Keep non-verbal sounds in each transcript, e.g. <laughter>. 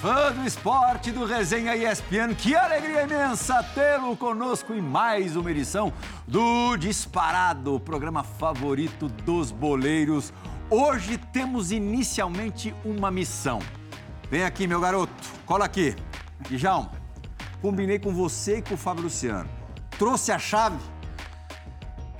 Fã do esporte do Resenha ESPN, que alegria imensa tê-lo conosco em mais uma edição do Disparado, programa favorito dos boleiros. Hoje temos inicialmente uma missão. Vem aqui, meu garoto, cola aqui. Djalma, combinei com você e com o Fábio Luciano. Trouxe a chave?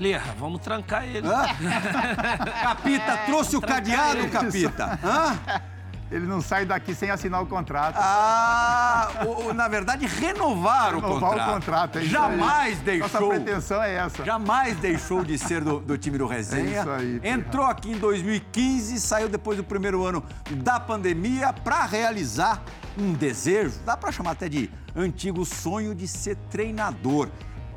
Lerra, vamos trancar ele. Hã? <laughs> Capita, trouxe o cadeado, ele. Capita? Hã? Ele não sai daqui sem assinar o contrato. Ah, o- o- na verdade, renovar, o Renovar contrato. o contrato, é isso Jamais aí. deixou. Nossa pretensão é essa. Jamais deixou de ser do, do time do Resenha. <laughs> É isso aí. Entrou aqui em 2015, saiu depois do primeiro ano da pandemia para realizar um desejo, dá para chamar até de antigo sonho de ser treinador.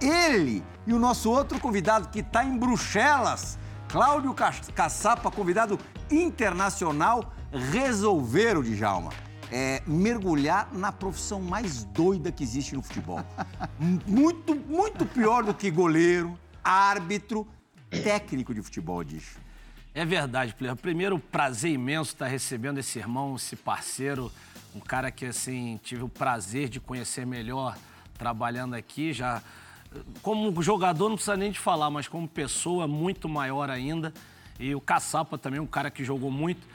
Ele e o nosso outro convidado que está em Bruxelas, Cláudio Ca- Caçapa, convidado internacional, resolveram, Djalma, é, mergulhar na profissão mais doida que existe no futebol. <laughs> muito, muito pior do que goleiro, árbitro, técnico de futebol, diz. É verdade, Pleno. Primeiro, prazer imenso estar recebendo esse irmão, esse parceiro, um cara que, assim, tive o prazer de conhecer melhor trabalhando aqui, já... Como jogador, não precisa nem de falar, mas como pessoa, muito maior ainda. E o Caçapa também, um cara que jogou muito.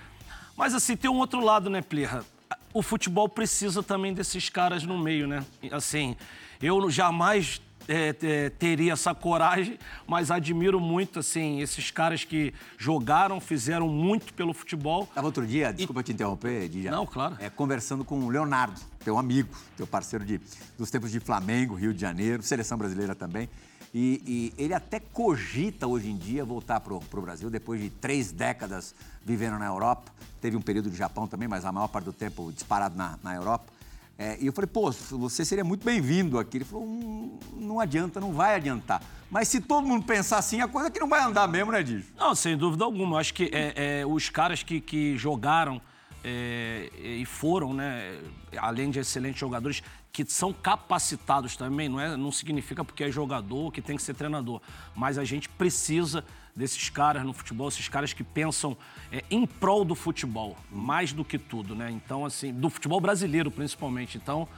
Mas, assim, tem um outro lado, né, Plirra? O futebol precisa também desses caras no meio, né? Assim, eu jamais é, é, teria essa coragem, mas admiro muito, assim, esses caras que jogaram, fizeram muito pelo futebol. Tava outro dia, desculpa te interromper, Djalma. Não, claro. É, conversando com o Leonardo, teu amigo, teu parceiro de, dos tempos de Flamengo, Rio de Janeiro, seleção brasileira também. E, e ele até cogita hoje em dia voltar pro, pro Brasil, depois de três décadas vivendo na Europa. Teve um período de Japão também, mas a maior parte do tempo disparado na, na Europa. É, e eu falei, pô, você seria muito bem-vindo aqui. Ele falou, hum, não adianta, não vai adiantar. Mas se todo mundo pensar assim, a coisa é que não vai andar mesmo, né, Dijo? Não, sem dúvida alguma. Eu acho que é, é, os caras que, que jogaram é, e foram, né, além de excelentes jogadores, que são capacitados também, não, é, não significa porque é jogador que tem que ser treinador. Mas a gente precisa desses caras no futebol, esses caras que pensam é, em prol do futebol, mais do que tudo, né? Então, assim, do futebol brasileiro principalmente. Então,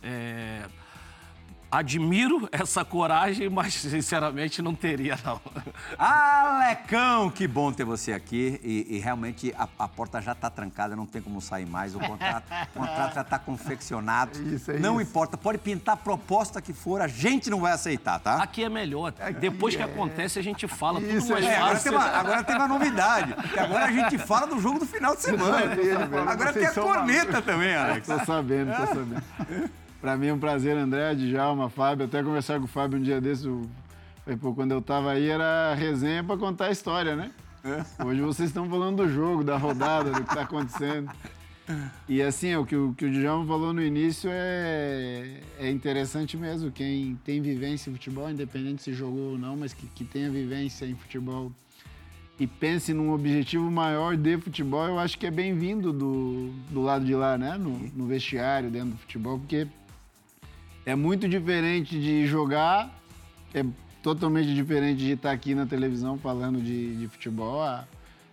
é, admiro essa coragem, mas sinceramente não teria, não. Alecão, que bom ter você aqui. E, e realmente a, a porta já está trancada, não tem como sair mais. O contrato, o contrato já está confeccionado. <laughs> Isso, é não isso. importa, pode pintar a proposta que for, a gente não vai aceitar, tá? Aqui é melhor. Depois que acontece, a gente fala tudo Isso, mais É, agora, tem uma, agora tem uma novidade. Que agora a gente fala do jogo do final de <laughs> semana. Agora tem a corneta também, Alex. Tô sabendo, tô sabendo. Pra mim é um prazer, André, Djalma, Fábio. Até conversar com o Fábio um dia desse. o- falei, pô, quando eu tava aí era resenha pra contar a história, né? Hoje vocês estão falando do jogo, da rodada, do que tá acontecendo. E assim, o que o, que o Djalma falou no início é, é interessante mesmo. Quem tem vivência em futebol, independente se jogou ou não, mas que, que tenha vivência em futebol e pense num objetivo maior de futebol, eu acho que é bem-vindo do, do lado de lá, né? No, no vestiário, dentro do futebol, porque é muito diferente de jogar, é totalmente diferente de estar aqui na televisão falando de, de futebol. A,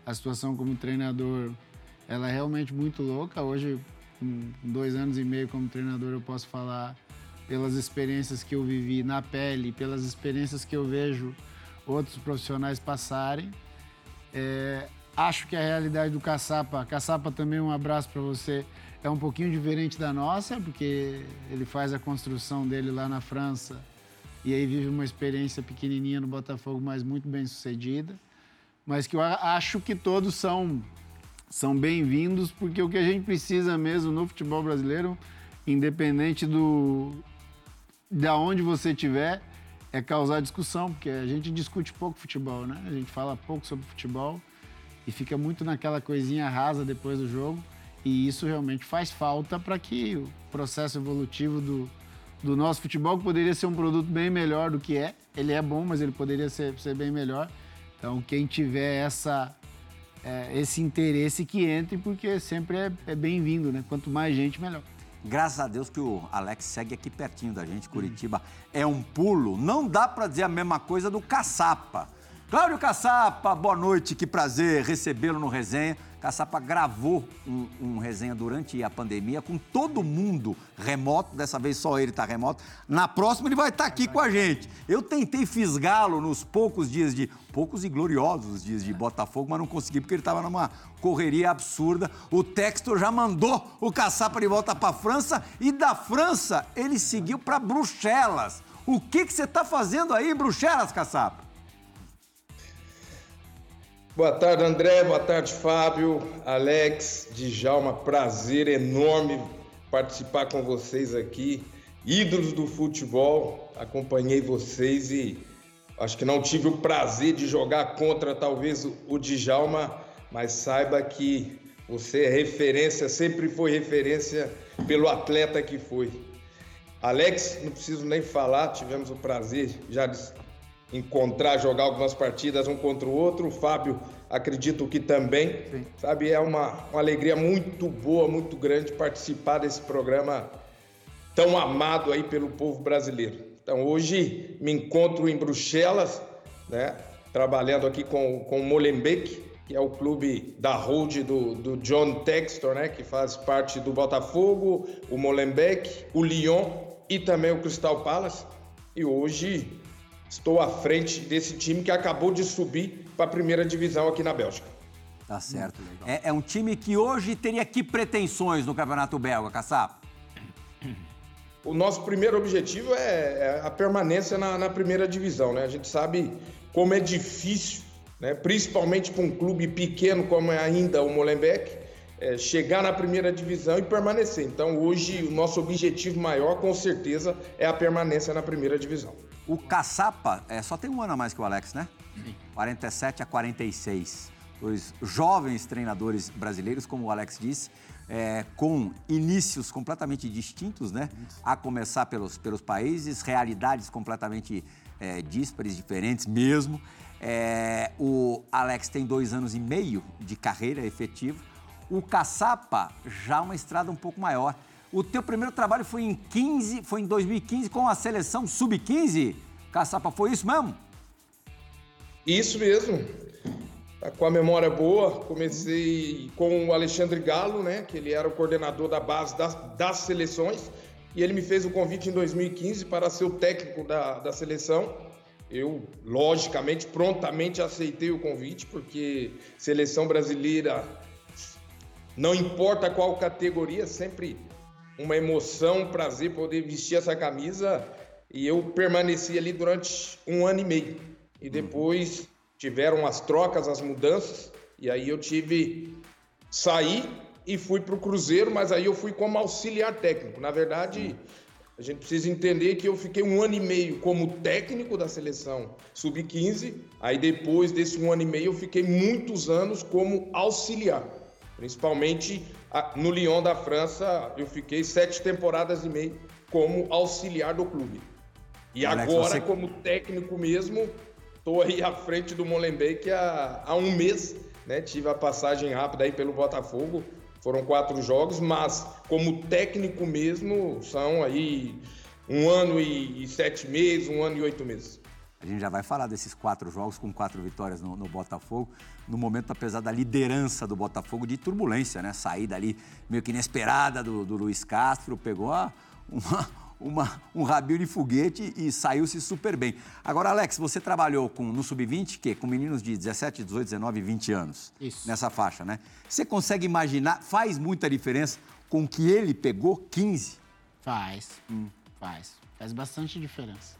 a situação como treinador, ela é realmente muito louca. Hoje, com dois anos e meio como treinador, eu posso falar pelas experiências que eu vivi na pele, pelas experiências que eu vejo outros profissionais passarem. É, acho que a realidade do Caçapa, Caçapa também um abraço para você, é um pouquinho diferente da nossa, porque ele faz a construção dele lá na França e aí vive uma experiência pequenininha no Botafogo, mas muito bem sucedida. Mas que eu acho que todos são, são bem-vindos, porque o que a gente precisa mesmo no futebol brasileiro, independente do da onde você estiver, é causar discussão, porque a gente discute pouco futebol, né? A gente fala pouco sobre futebol e fica muito naquela coisinha rasa depois do jogo. E isso realmente faz falta para que o processo evolutivo do, do nosso futebol, que poderia ser um produto bem melhor do que é, ele é bom, mas ele poderia ser, ser bem melhor. Então, quem tiver essa, é, esse interesse que entre, porque sempre é, é bem-vindo, né? Quanto mais gente, melhor. Graças a Deus que o Alex segue aqui pertinho da gente, Curitiba. É um pulo. Não dá pra dizer a mesma coisa do Caçapa. Cláudio Caçapa, boa noite, que prazer recebê-lo no Resenha. Caçapa gravou um, um, resenha durante a pandemia com todo mundo remoto, dessa vez só ele está remoto. Na próxima ele vai estar tá aqui com a gente. Eu tentei fisgá-lo nos poucos dias de. poucos e gloriosos dias de Botafogo, mas não consegui porque ele estava numa correria absurda. O Textor já mandou o Caçapa de volta para a França e da França ele seguiu para Bruxelas. O que, que você está fazendo aí em Bruxelas, Caçapa? Boa tarde, André. Boa tarde, Fábio, Alex, Djalma. Prazer enorme participar com vocês aqui. Ídolos do futebol, acompanhei vocês e acho que não tive o prazer de jogar contra talvez o Djalma, mas saiba que você é referência, sempre foi referência pelo atleta que foi. Alex, não preciso nem falar, tivemos o prazer já de encontrar, jogar algumas partidas um contra o outro. O Fábio, acredito que também. Sim. Sabe, é uma, uma alegria muito boa, muito grande participar desse programa tão amado aí pelo povo brasileiro. Então, hoje me encontro em Bruxelas, né, trabalhando aqui com, com o Molenbeek, que é o clube da hold do, do John Textor, né, que faz parte do Botafogo, o Molenbeek, o Lyon e também o Crystal Palace. E hoje estou à frente desse time que acabou de subir para a primeira divisão aqui na Bélgica. Tá certo. É, é, um time que hoje teria que pretensões no Campeonato Belga, Caçap? O nosso primeiro objetivo é, é a permanência na, na, primeira divisão, né? A gente sabe como é difícil, né? principalmente para um clube pequeno como é ainda o Molenbeek, é, chegar na primeira divisão e permanecer. Então, hoje, o nosso objetivo maior, com certeza, é a permanência na primeira divisão. O Caçapa é, só tem um ano a mais que o Alex, né? Sim. 47 a 46. Dois jovens treinadores brasileiros, como o Alex disse, é, com inícios completamente distintos, né? A começar pelos, pelos países, realidades completamente é, díspares, diferentes mesmo. É, o Alex tem dois anos e meio de carreira efetiva. O Caçapa já uma estrada um pouco maior. O teu primeiro trabalho foi em 15, foi em 2015 com a seleção sub-15. Caçapa, foi isso mesmo? Isso mesmo. Tá com a memória boa, comecei com o Alexandre Galo, né, que ele era o coordenador da base das, das seleções, e ele me fez o convite em 2015 para ser o técnico da, da seleção. Eu, logicamente, prontamente aceitei o convite, porque seleção brasileira, não importa qual categoria, sempre uma emoção, um prazer poder vestir essa camisa. E eu permaneci ali durante um ano e meio. E depois tiveram as trocas, as mudanças. E aí eu tive saí e fui para o Cruzeiro, mas aí eu fui como auxiliar técnico. Na verdade, a gente precisa entender que eu fiquei um ano e meio como técnico da seleção sub-15. Aí depois desse um ano e meio eu fiquei muitos anos como auxiliar. Principalmente no Lyon da França, eu fiquei sete temporadas e meia como auxiliar do clube. E Alex, agora, você... como técnico mesmo, estou aí à frente do Molenbeek há, há um mês. Né? Tive a passagem rápida aí pelo Botafogo, foram quatro jogos, mas como técnico mesmo, são aí um ano e sete meses, um ano e oito meses. A gente já vai falar desses quatro jogos com quatro vitórias no, no, Botafogo. No momento, apesar da liderança do Botafogo, de turbulência, né? Saída ali meio que inesperada do, do Luiz Castro, pegou uma, uma, um rabinho de foguete e saiu-se super bem. Agora, Alex, você trabalhou com, no Sub-20, que com meninos de 17, 18, 19, 20 anos. Isso. Nessa faixa, né? Você consegue imaginar, faz muita diferença com que ele pegou 15? Faz, hum. faz. Faz bastante diferença.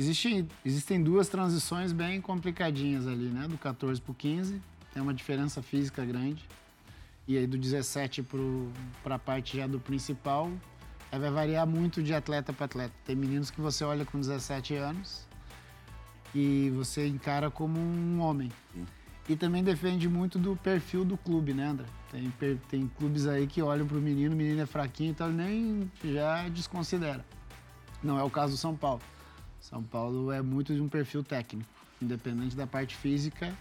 Existem, existem duas transições bem complicadinhas ali, né? Do 14 para o 15, tem uma diferença física grande. E aí do 17 para a parte já do principal, aí vai variar muito de atleta para atleta. Tem meninos que você olha com 17 anos e você encara como um homem. Sim. E também depende muito do perfil do clube, né, André? Tem, tem clubes aí que olham para o menino, o menino é fraquinho, então ele nem já desconsidera. Não é o caso do São Paulo. São Paulo é muito de um perfil técnico, independente da parte física.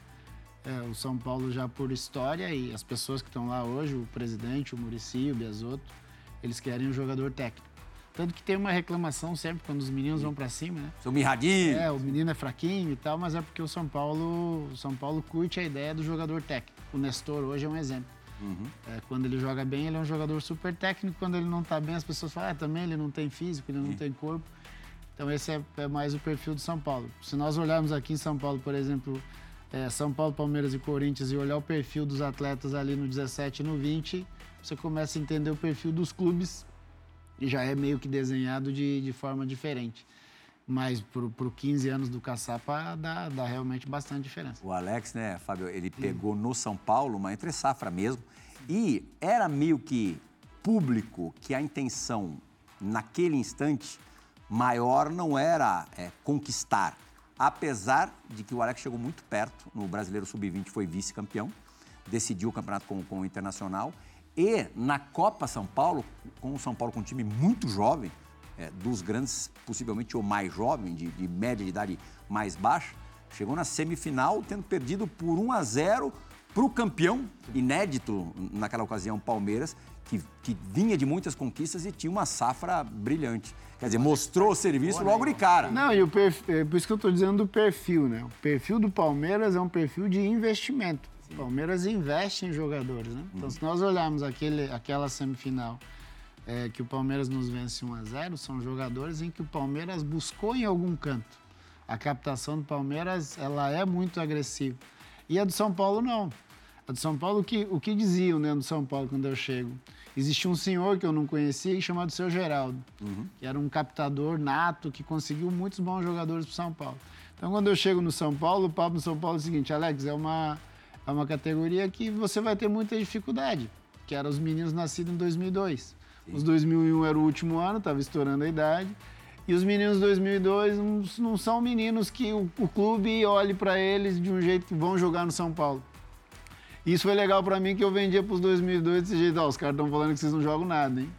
É, o São Paulo já por história e as pessoas que estão lá hoje, o presidente, o Murici, o Biasotto, eles querem um jogador técnico. Tanto que tem uma reclamação sempre quando os meninos vão para cima, né? Seu mirradinho. É, o menino é fraquinho e tal, mas é porque o São Paulo, o São Paulo curte a ideia do jogador técnico. O Nestor hoje é um exemplo. Uhum. É, quando ele joga bem, ele é um jogador super técnico. Quando ele não está bem, as pessoas falam, ah, também ele não tem físico, ele não tem corpo. Então esse é, é, mais o perfil do São Paulo. Se nós olharmos aqui em São Paulo, por exemplo, é, São Paulo, Palmeiras e Corinthians e olhar o perfil dos atletas ali no 17 e no 20, você começa a entender o perfil dos clubes e já é meio que desenhado de, de forma diferente. Mas para o 15 anos do Caçapa dá, dá realmente bastante diferença. O Alex, né, Fábio, ele pegou no São Paulo uma entre safra mesmo. E era meio que público que a intenção naquele instante maior não era é, conquistar. Apesar de que o Alex chegou muito perto, no Brasileiro Sub-20 foi vice-campeão, decidiu o campeonato com, com o Internacional. E na Copa São Paulo, com o São Paulo com um time muito jovem, é, dos grandes, possivelmente o mais jovem, de, de média de idade mais baixa, chegou na semifinal tendo perdido por 1 a 0 para o campeão inédito naquela ocasião, Palmeiras, que, que, vinha de muitas conquistas e tinha uma safra brilhante. Quer dizer, mostrou o serviço logo de cara. Não, e o perfil, é por isso que eu estou dizendo do perfil, né? O perfil do Palmeiras é um perfil de investimento. O Palmeiras investe em jogadores, né? Então, se nós olharmos aquele, aquela semifinal é, que o Palmeiras nos vence 1 a 0 são jogadores em que o Palmeiras buscou em algum canto. A captação do Palmeiras ela é muito agressiva. E a do São Paulo não. A do São Paulo, o que, o que diziam né, do São Paulo quando eu chego? Existia um senhor que eu não conhecia chamado Seu Geraldo, uhum. que era um captador nato que conseguiu muitos bons jogadores para São Paulo. Então, quando eu chego no São Paulo, o papo no São Paulo é o seguinte: Alex, é uma, é uma categoria que você vai ter muita dificuldade, que eram os meninos nascidos em 2002. Os 2001 era o último ano, estava estourando a idade. E os meninos 2002 não, não são meninos que o, o clube olhe para eles de um jeito que vão jogar no São Paulo. Isso foi legal para mim que eu vendia para os 2002 desse jeito. Ó, os caras estão falando que vocês não jogam nada, hein?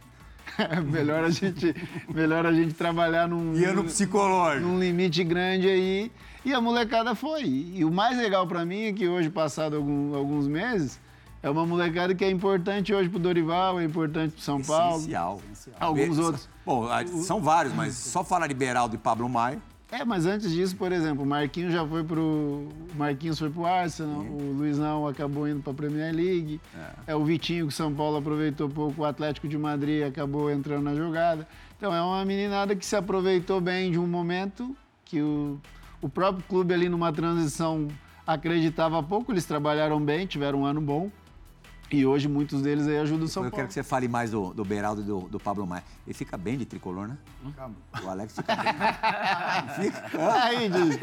<laughs> melhor, a gente, melhor a gente trabalhar num, e ano psicológico. num limite grande aí. E a molecada foi. E o mais legal para mim é que hoje, passado algum, alguns meses, é uma molecada que é importante hoje para o Dorival, é importante para São Paulo. Essencial. Alguns outros. Bom, são vários, mas só falar de Beraldo e Pablo Maia. É, mas antes disso, por exemplo, o Marquinhos já foi pro. Marquinhos foi pro Arsenal, Sim. o Luizão acabou indo para a Premier League. É. é. o Vitinho que São Paulo aproveitou pouco, o Atlético de Madrid acabou entrando na jogada. Então é uma meninada que se aproveitou bem de um momento que o, o próprio clube ali numa transição acreditava pouco, eles trabalharam bem, tiveram um ano bom. E hoje muitos deles aí ajudam o São Eu Paulo. quero que você fale mais do, do Beraldo e do, do Pablo Maia. Ele fica bem de tricolor, né? Calma. O Alex fica bem. <laughs> fica. Aí, diz.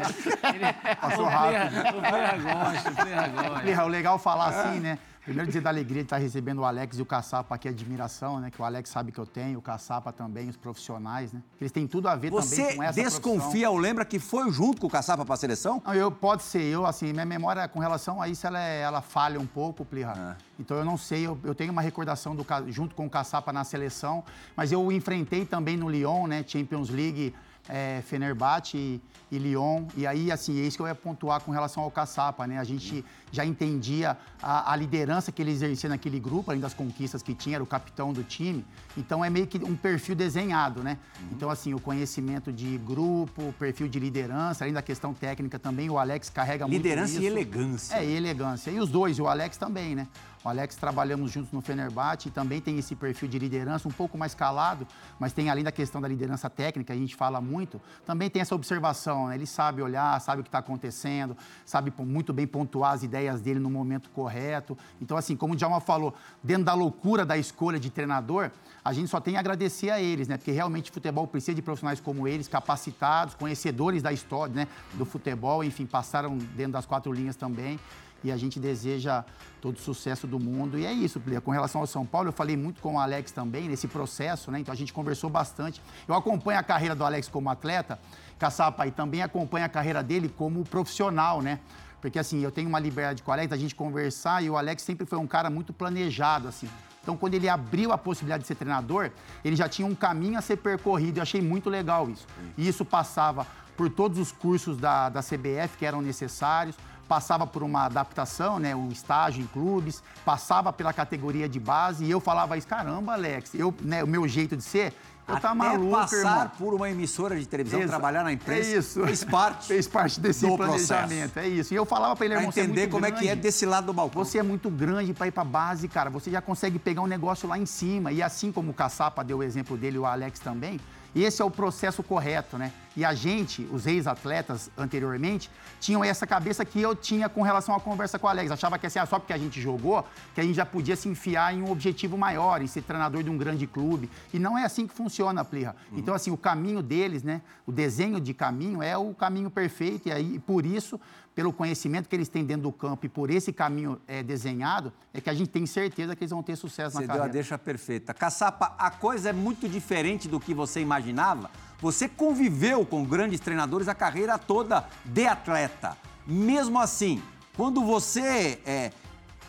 Passou rápido. O Ferra gosta, o Ferra gosta. É legal falar assim, né? Primeiro dizer da alegria de estar recebendo o Alex e o Caçapa aqui, admiração, né? Que o Alex sabe que eu tenho, o Caçapa também, os profissionais, né? Eles têm tudo a ver Você também com essa Você desconfia ou lembra que foi junto com o Caçapa para a seleção? Não, eu, pode ser. Eu, assim, minha memória com relação a isso, ela, é, ela falha um pouco, Plirra. Ah. Então eu não sei, eu, eu, tenho uma recordação do, junto com o Caçapa na seleção, mas eu enfrentei também no Lyon, né? Champions League é, Fenerbahçe e, e, Lyon. E aí, assim, é isso que eu ia pontuar com relação ao Caçapa, né? A gente já entendia a, a, liderança que ele exercia naquele grupo, além das conquistas que tinha, era o capitão do time. Então é meio que um perfil desenhado, né? Uhum. Então, assim, o conhecimento de grupo, perfil de liderança, além da questão técnica também, o Alex carrega liderança muito Liderança e elegância. É, e elegância. E os dois, e o Alex também, né? O Alex trabalhamos juntos no Fenerbahçe e também tem esse perfil de liderança um pouco mais calado, mas tem além da questão da liderança técnica, a gente fala muito, também tem essa observação, né? Ele sabe olhar, sabe o que está acontecendo, sabe muito bem pontuar as ideias dele no momento correto. Então, assim, como o Djalma falou, dentro da loucura da escolha de treinador, a gente só tem a agradecer a eles, né? Porque realmente o futebol precisa de profissionais como eles, capacitados, conhecedores da história, né? Do futebol, enfim, passaram dentro das quatro linhas também e a gente deseja todo o sucesso do mundo. E é isso, Plia. Com relação ao São Paulo, eu falei muito com o Alex também nesse processo, né? Então a gente conversou bastante. Eu acompanho a carreira do Alex como atleta, Caçapa, e também acompanho a carreira dele como profissional, né? Porque assim, eu tenho uma liberdade com o Alex, a gente conversar, e o Alex sempre foi um cara muito planejado, assim. Então, quando ele abriu a possibilidade de ser treinador, ele já tinha um caminho a ser percorrido. Eu achei muito legal isso. E isso passava por todos os cursos da, da CBF que eram necessários, passava por uma adaptação, né, um estágio em clubes, passava pela categoria de base e eu falava isso, caramba, Alex, eu, né, o meu jeito de ser, Eu Até maluco, passar irmão. por uma emissora de televisão, trabalhar na imprensa, é isso. fez parte, <laughs> fez parte desse planejamento. Processo. É isso. E eu falava para ele, irmão, pra entender é como grande. é que é desse lado do balcão. Você é muito grande para ir para base, cara. Você já consegue pegar um negócio lá em cima. E assim como o Caçapa deu o exemplo dele, o Alex também, esse é o processo correto, né? E a gente, os ex-atletas anteriormente, tinham essa cabeça que eu tinha com relação à conversa com o Alex. Achava que assim, ah, só porque a gente jogou, que a gente já podia se enfiar em um objetivo maior, em ser treinador de um grande clube. E não é assim que funciona, Plirra. Uhum. Então, assim, o caminho deles, né? O desenho de caminho é o caminho perfeito. E aí, por isso, pelo conhecimento que eles têm dentro do campo e por esse caminho é, desenhado, é que a gente tem certeza que eles vão ter sucesso você na carreira. Você deu a deixa perfeita. Caçapa, a coisa é muito diferente do que você imaginava. Você conviveu com grandes treinadores a carreira toda de atleta. Mesmo assim, quando você é,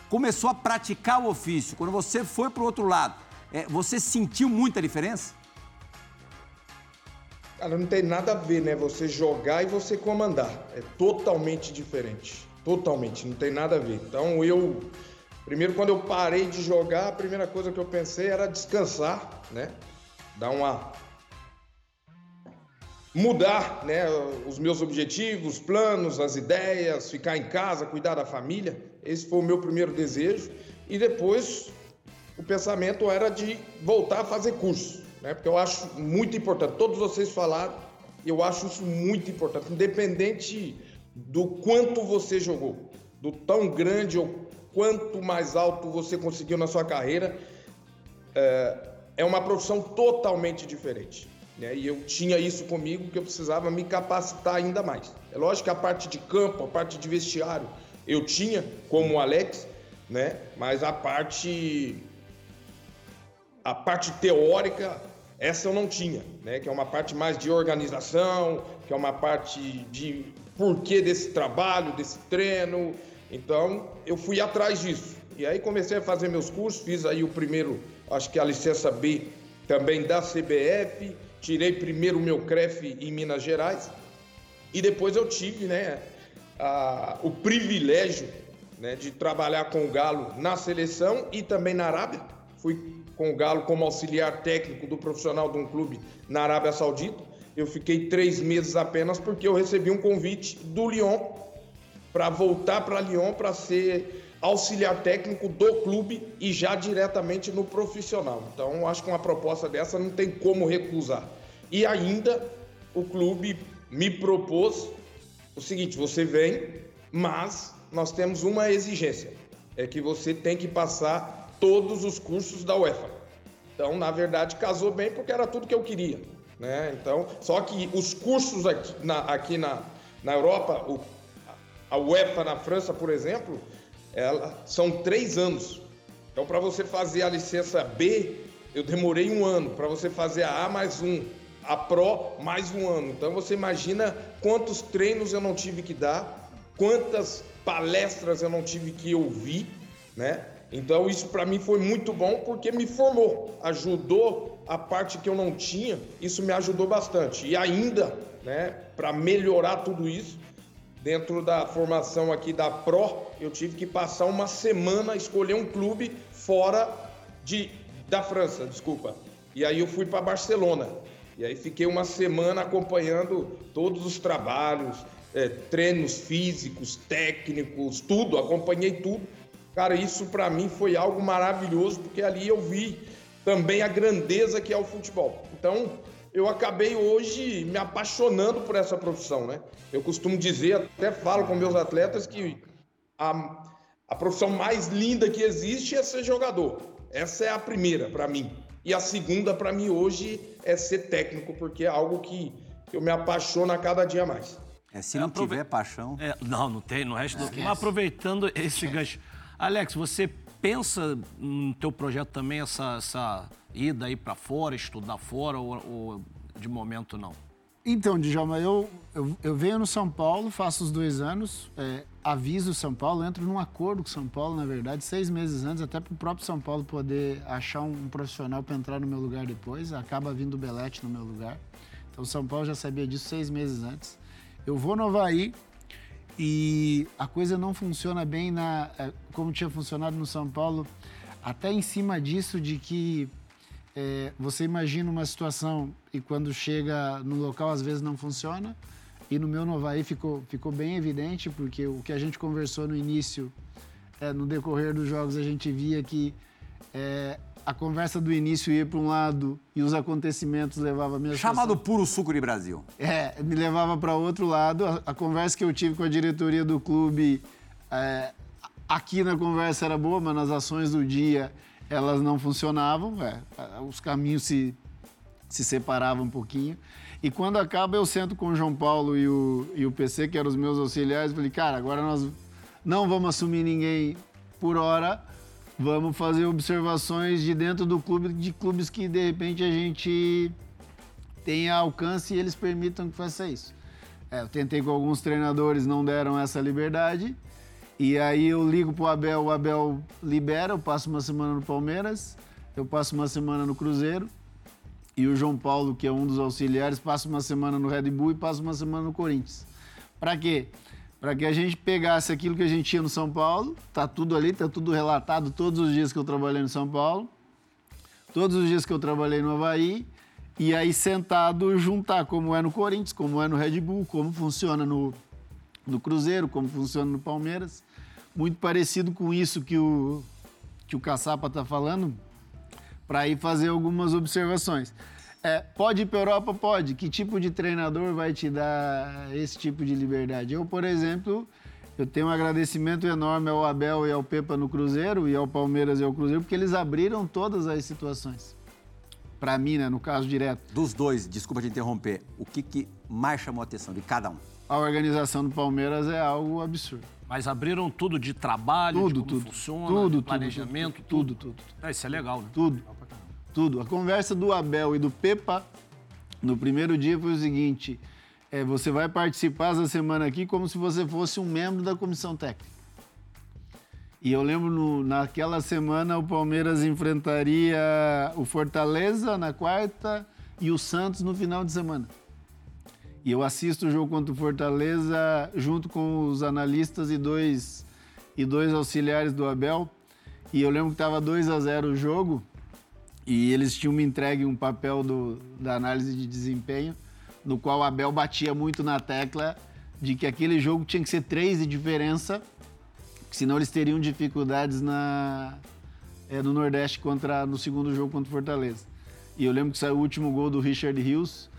começou a praticar o ofício, quando você foi para o outro lado, é, você sentiu muita diferença? Cara, não tem nada a ver, né? Você jogar e você comandar. É totalmente diferente. Totalmente, não tem nada a ver. Então eu. Primeiro, quando eu parei de jogar, a primeira coisa que eu pensei era descansar, né? Dar uma. Mudar né, os meus objetivos, planos, as ideias, ficar em casa, cuidar da família. Esse foi o meu primeiro desejo. E depois o pensamento era de voltar a fazer curso né? Porque eu acho muito importante. Todos vocês falaram, eu acho isso muito importante, independente do quanto você jogou, do tão grande ou quanto mais alto você conseguiu na sua carreira, é, é uma profissão totalmente diferente. Né? E eu tinha isso comigo que eu precisava me capacitar ainda mais. É lógico que a parte de campo, a parte de vestiário, eu tinha, como o Alex, né? Mas a parte a parte teórica essa eu não tinha, né? Que é uma parte mais de organização, que é uma parte de porquê desse trabalho, desse treino. Então, eu fui atrás disso. E aí comecei a fazer meus cursos, fiz aí o primeiro, acho que a licença B também da CBF, tirei primeiro o meu CREF em Minas Gerais e depois eu tive, né, a, o privilégio né, de trabalhar com o Galo na seleção e também na Arábia. Fui com o Galo como auxiliar técnico do profissional de um clube na Arábia Saudita. Eu fiquei três meses apenas porque eu recebi um convite do Lyon para voltar para Lyon para ser auxiliar técnico do clube e já diretamente no profissional. Então, acho que uma proposta dessa não tem como recusar. E ainda o clube me propôs o seguinte: você vem, mas nós temos uma exigência, é que você tem que passar todos os cursos da UEFA. Então, na verdade, casou bem porque era tudo que eu queria. Né? Então, só que os cursos aqui na, aqui na, na Europa, o, a UEFA na França, por exemplo, ela, são três anos. Então, para você fazer a licença B, eu demorei um ano. Para você fazer a A, mais um. A Pro, mais um ano. Então, você imagina quantos treinos eu não tive que dar, quantas palestras eu não tive que ouvir, né? Então isso para mim foi muito bom porque me formou, ajudou a parte que eu não tinha, isso me ajudou bastante. E ainda, né, para melhorar tudo isso, dentro da formação aqui da Pro, eu tive que passar uma semana escolher um clube fora de da França, desculpa. E aí eu fui para Barcelona. E aí fiquei uma semana acompanhando todos os trabalhos, é, treinos físicos, técnicos, tudo, acompanhei tudo Cara, isso para mim foi algo maravilhoso, porque ali eu vi também a grandeza que é o futebol. Então, eu acabei hoje me apaixonando por essa profissão, né? Eu costumo dizer, até falo com meus atletas, que a, a profissão mais linda que existe é ser jogador. Essa é a primeira para mim. E a segunda para mim hoje é ser técnico, porque é algo que eu me apaixono a cada dia mais. É, se não é, tiver paixão. É, não, não tem, no resto do. Mas aproveitando esse gancho. Alex, você pensa no teu projeto também essa, essa ida aí para fora, estudar fora ou, ou, de momento não? Então, Djalma, eu, eu, eu, venho no São Paulo, faço os dois anos, é, aviso o São Paulo, entro num acordo com o São Paulo, na verdade, seis meses antes, até para o próprio São Paulo poder achar um, um profissional para entrar no meu lugar depois. Acaba vindo o Belete no meu lugar. Então, o São Paulo já sabia disso seis meses antes. Eu vou no Havaí, e a coisa não funciona bem na, é, como tinha funcionado no São Paulo, até em cima disso de que é, você imagina uma situação e quando chega no local às vezes não funciona. E no meu Novaí ficou, ficou bem evidente, porque o que a gente conversou no início, é, no decorrer dos jogos, a gente via que é, a conversa do início ia para um lado e os acontecimentos levavam a minha Chamado situação. puro suco de Brasil. É, me levava para outro lado. A, a, conversa que eu tive com a diretoria do clube, é, aqui na conversa era boa, mas nas ações do dia elas não funcionavam. É, os caminhos se, se separavam um pouquinho. E quando acaba, eu sento com o João Paulo e o, e o PC, que eram os meus auxiliares, e falei, cara, agora nós não vamos assumir ninguém por hora, vamos fazer observações de dentro do clube, de clubes que de repente a gente tenha alcance e eles permitam que faça isso. É, eu tentei com alguns treinadores, não deram essa liberdade. E aí eu ligo pro Abel, o Abel libera, eu passo uma semana no Palmeiras, eu passo uma semana no Cruzeiro. E o João Paulo, que é um dos auxiliares, passa uma semana no Red Bull e passa uma semana no Corinthians. Para quê? Para que a gente pegasse aquilo que a gente tinha no São Paulo, tá tudo ali, tá tudo relatado todos os dias que eu trabalhei no São Paulo, todos os dias que eu trabalhei no Havaí, e aí sentado juntar como é no Corinthians, como é no Red Bull, como funciona no, no Cruzeiro, como funciona no Palmeiras. Muito parecido com isso que o, que o Caçapa está falando, para ir fazer algumas observações. É, pode ir para Europa? Pode. Que tipo de treinador vai te dar esse tipo de liberdade? Eu, por exemplo, eu tenho um agradecimento enorme ao Abel e ao Pepa no Cruzeiro e ao Palmeiras e ao Cruzeiro, porque eles abriram todas as situações. Para mim, né, no caso direto. Dos dois, desculpa te interromper, o que, que mais chamou a atenção de cada um? A organização do Palmeiras é algo absurdo. Mas abriram tudo de trabalho, Tudo, de tudo. funciona, Tudo, de tudo, planejamento, tudo, tudo. tudo, É, isso é legal, né? Tudo. Tudo. A conversa do Abel e do Pepa no primeiro dia foi o seguinte: é, você vai participar essa semana aqui como se você fosse um membro da comissão técnica. E eu lembro no, naquela semana o Palmeiras enfrentaria o Fortaleza na quarta e o Santos no final de semana. E eu assisto o jogo contra o Fortaleza junto com os analistas e dois, e dois auxiliares do Abel. E eu lembro que estava 2 a 0 o jogo e eles tinham me entregue um papel do, da análise de desempenho, no qual o Abel batia muito na tecla de que aquele jogo tinha que ser três de diferença, senão eles teriam dificuldades na, é, no Nordeste contra, no segundo jogo contra o Fortaleza. E eu lembro que saiu o último gol do Richard Rios,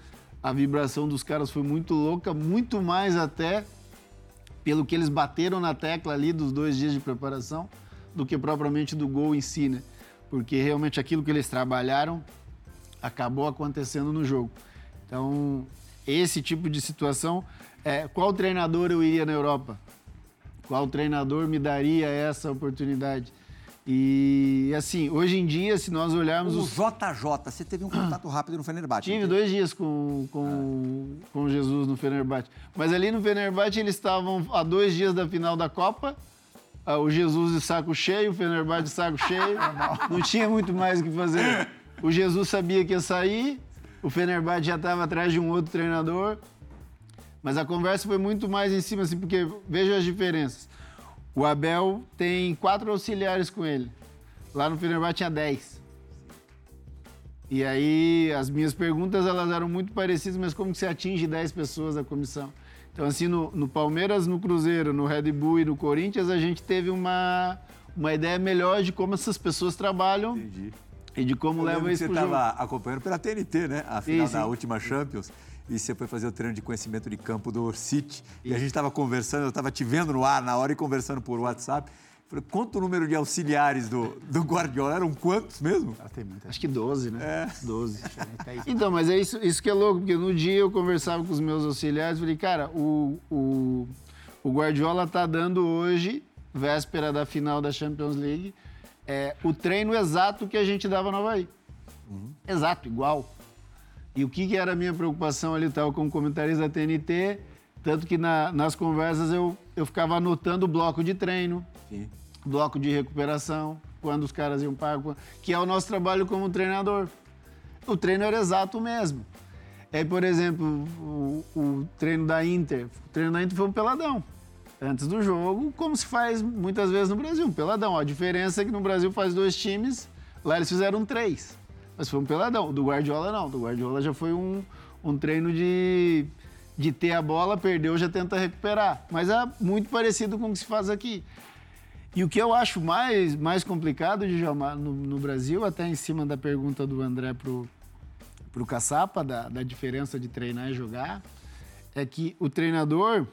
a vibração dos caras foi muito louca, muito mais até pelo que eles bateram na tecla ali dos dois dias de preparação, do que propriamente do gol em si, né? Porque realmente aquilo que eles trabalharam acabou acontecendo no jogo. Então, esse tipo de situação, é, qual treinador eu iria na Europa? Qual treinador me daria essa oportunidade? E assim, hoje em dia, se nós olharmos O os JJ, você teve um <clears throat> contato rápido no Fenerbahçe. Tive dois dias com, com, com Jesus no Fenerbahçe. Mas ali no Fenerbahçe eles estavam a dois dias da final da Copa. ah, O Jesus de saco cheio, o Fenerbahçe de saco cheio. <laughs> Não tinha muito mais o que fazer. O Jesus sabia que ia sair, o Fenerbahçe já estava atrás de um outro treinador. Mas a conversa foi muito mais em cima, assim, porque veja as diferenças. O Abel tem quatro auxiliares com ele. Lá no Fenerbahçe tinha dez. E aí, as minhas perguntas, elas eram muito parecidas, mas como que você atinge 10 pessoas da comissão? Então, assim, no, no Palmeiras, no Cruzeiro, no Red Bull e no Corinthians, a gente teve uma, uma ideia melhor de como essas pessoas trabalham Entendi. e de como Eu levam isso você pro jogo. estava acompanhando pela TNT, né? A final Sim, da sim. última Champions. E você foi fazer o treino de conhecimento de campo do City. E a gente estava conversando, eu estava te vendo no ar na hora e conversando por WhatsApp. Falei, quanto o número de auxiliares do, do Guardiola? Eram quantos mesmo? Ela tem muita Acho que 12, né? É. 12. Até isso. Então, mas é isso, isso que é louco, porque no dia eu conversava com os meus auxiliares, falei, cara, o, o, o Guardiola tá dando hoje, véspera da final da Champions League, é, o treino exato que a gente dava no Havaí. Exato, igual. E o que, que era a minha preocupação ali, estava como comentarista da TNT, tanto que na- nas conversas eu, eu ficava anotando o bloco de treino, Sim. bloco de recuperação, quando os caras iam pagar, que é o nosso trabalho como treinador. O treino era exato mesmo. Aí, por exemplo, o, o treino da Inter, o treino da Inter foi um peladão. Antes do jogo, como se faz muitas vezes no Brasil, um peladão. A diferença é que no Brasil faz dois times, lá eles fizeram três. Mas foi um peladão. Do Guardiola, não. Do Guardiola já foi um, um treino de, de ter a bola, perdeu, já tenta recuperar. Mas é muito parecido com o que se faz aqui. E o que eu acho mais, mais complicado, de no, no Brasil, até em cima da pergunta do André pro, pro Caçapa, da, da diferença de treinar e jogar, é que o treinador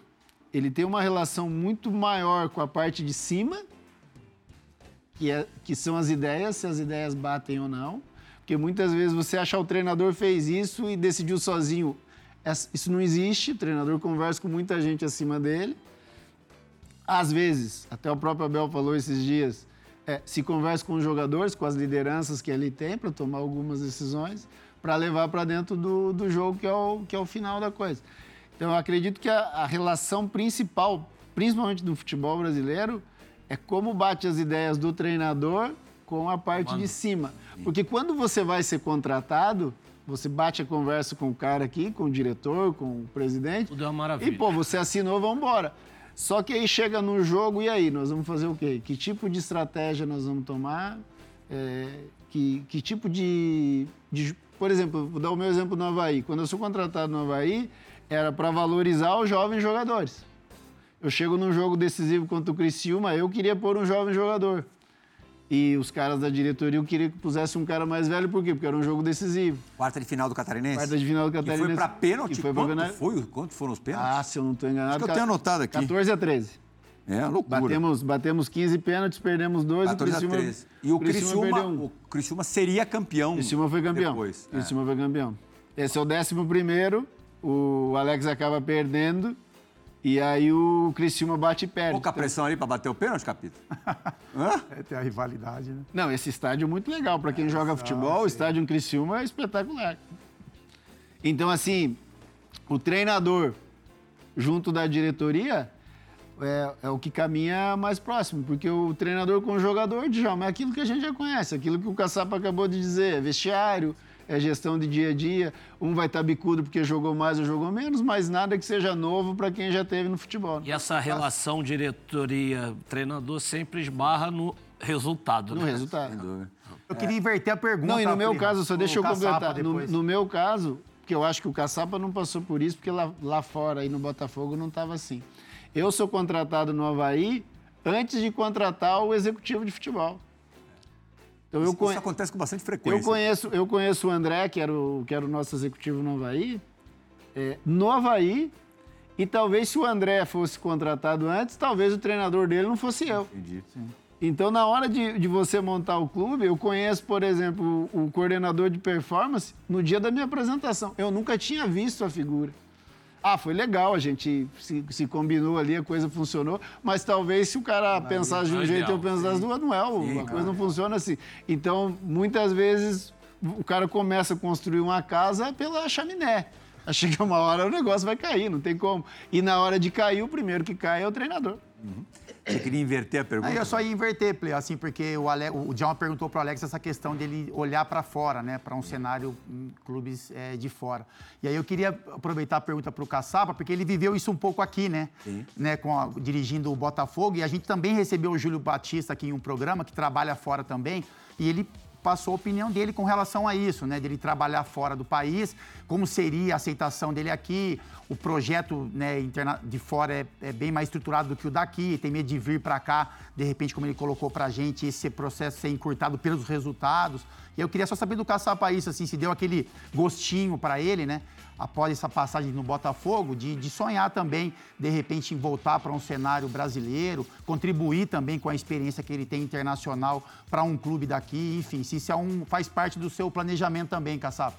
ele tem uma relação muito maior com a parte de cima, que, é, que são as ideias, se as ideias batem ou não. Porque muitas vezes você acha o treinador fez isso e decidiu sozinho. Isso não existe, o treinador conversa com muita gente acima dele. Às vezes, até o próprio Abel falou esses dias, é, se conversa com os jogadores, com as lideranças que ele tem para tomar algumas decisões, para levar para dentro do, do jogo, que é, o, que é o final da coisa. Então, eu acredito que a, a relação principal, principalmente do futebol brasileiro, é como bate as ideias do treinador com a parte Mano. de cima. Porque quando você vai ser contratado, você bate a conversa com o cara aqui, com o diretor, com o presidente. Tudo é uma maravilha. E, pô, você assinou, vamos embora. Só que aí chega no jogo, e aí? Nós vamos fazer o quê? Que tipo de estratégia nós vamos tomar? É, que, que tipo de, de. Por exemplo, vou dar o meu exemplo no Havaí. Quando eu sou contratado no Havaí, era para valorizar os jovens jogadores. Eu chego num jogo decisivo contra o Criciúma, eu queria pôr um jovem jogador. E os caras da diretoria queriam que pusesse um cara mais velho, por quê? Porque era um jogo decisivo. Quarta de final do Catarinense? Quarta de final do Catarinense. E foi pra pênalti? foi quanto, pra... foi? quanto foram os pênaltis? Ah, se eu não estou enganado. Acho que eu tenho anotado aqui. 14 a 13. É, loucura. Batemos, batemos 15 pênaltis, perdemos dois. 14 o Criciúma, a 13. E o Criciúma, Criciúma um. o Criciúma seria campeão. Criciúma foi campeão. Depois. É. Criciúma é. foi campeão. Esse é o décimo primeiro. O Alex acaba perdendo. E aí o Criciúma bate e perde. Pouca pressão ali para bater o pênalti, Capito? <laughs> Hã? É, tem a rivalidade, né? Não, esse estádio é muito legal. Para quem é, joga futebol, o estádio em Criciúma é espetacular. Então, assim, o treinador junto da diretoria é, é, o que caminha mais próximo, porque o treinador com o jogador, Djalma, é aquilo que a gente já conhece, aquilo que o Caçapa acabou de dizer, é vestiário, é gestão de dia a dia. Um vai estar bicudo porque jogou mais ou jogou menos, mas nada que seja novo para quem já teve no futebol. E essa relação diretoria-treinador sempre esbarra no resultado. No né? resultado. Eu queria inverter a pergunta. Não, e no meu caso, só deixa eu completar. No, no, meu caso, porque eu acho que o Caçapa não passou por isso, porque lá, lá fora, aí no Botafogo, não estava assim. Eu sou contratado no Havaí antes de contratar o executivo de futebol. Então, isso, conhe... isso, acontece com bastante frequência. Eu conheço, eu conheço o André, que era o, que era o nosso executivo no Havaí, é, no Havaí, e talvez se o André fosse contratado antes, talvez o treinador dele não fosse eu. Entendi. Sim. Então, na hora de, de, você montar o clube, eu conheço, por exemplo, o, o coordenador de performance no dia da minha apresentação. Eu nunca tinha visto a figura. Ah, foi legal, a gente se, se, combinou ali, a coisa funcionou, mas talvez se o cara pensasse de um jeito e eu pensasse do outro, não é, Sim, a coisa não funciona assim. Então, muitas vezes, o cara começa a construir uma casa pela chaminé. Chega uma hora, o negócio vai cair, não tem como. E na hora de cair, o primeiro que cai é o treinador. Uhum. Você queria inverter a pergunta? Aí eu só ia inverter, assim, porque o, Ale... o Djalma perguntou para o Alex essa questão dele olhar para fora, né, para um cenário em clubes é, de fora. E aí eu queria aproveitar a pergunta para o Caçapa, porque ele viveu isso um pouco aqui, né, Sim. né com a... dirigindo o Botafogo, e a gente também recebeu o Júlio Batista aqui em um programa que trabalha fora também, e ele passou a opinião dele com relação a isso, né? Dele trabalhar fora do país, como seria a aceitação dele aqui. O projeto né, interna de fora é, é, bem mais estruturado do que o daqui, tem medo de vir para cá, de repente, como ele colocou para a gente, esse processo ser encurtado pelos resultados. E eu queria só saber do Caçapa isso, assim, se deu aquele gostinho para ele, né? Após essa passagem no Botafogo, de, de sonhar também, de repente, em voltar para um cenário brasileiro, contribuir também com a experiência que ele tem internacional para um clube daqui, enfim, se isso é um, faz parte do seu planejamento também, Caçapa.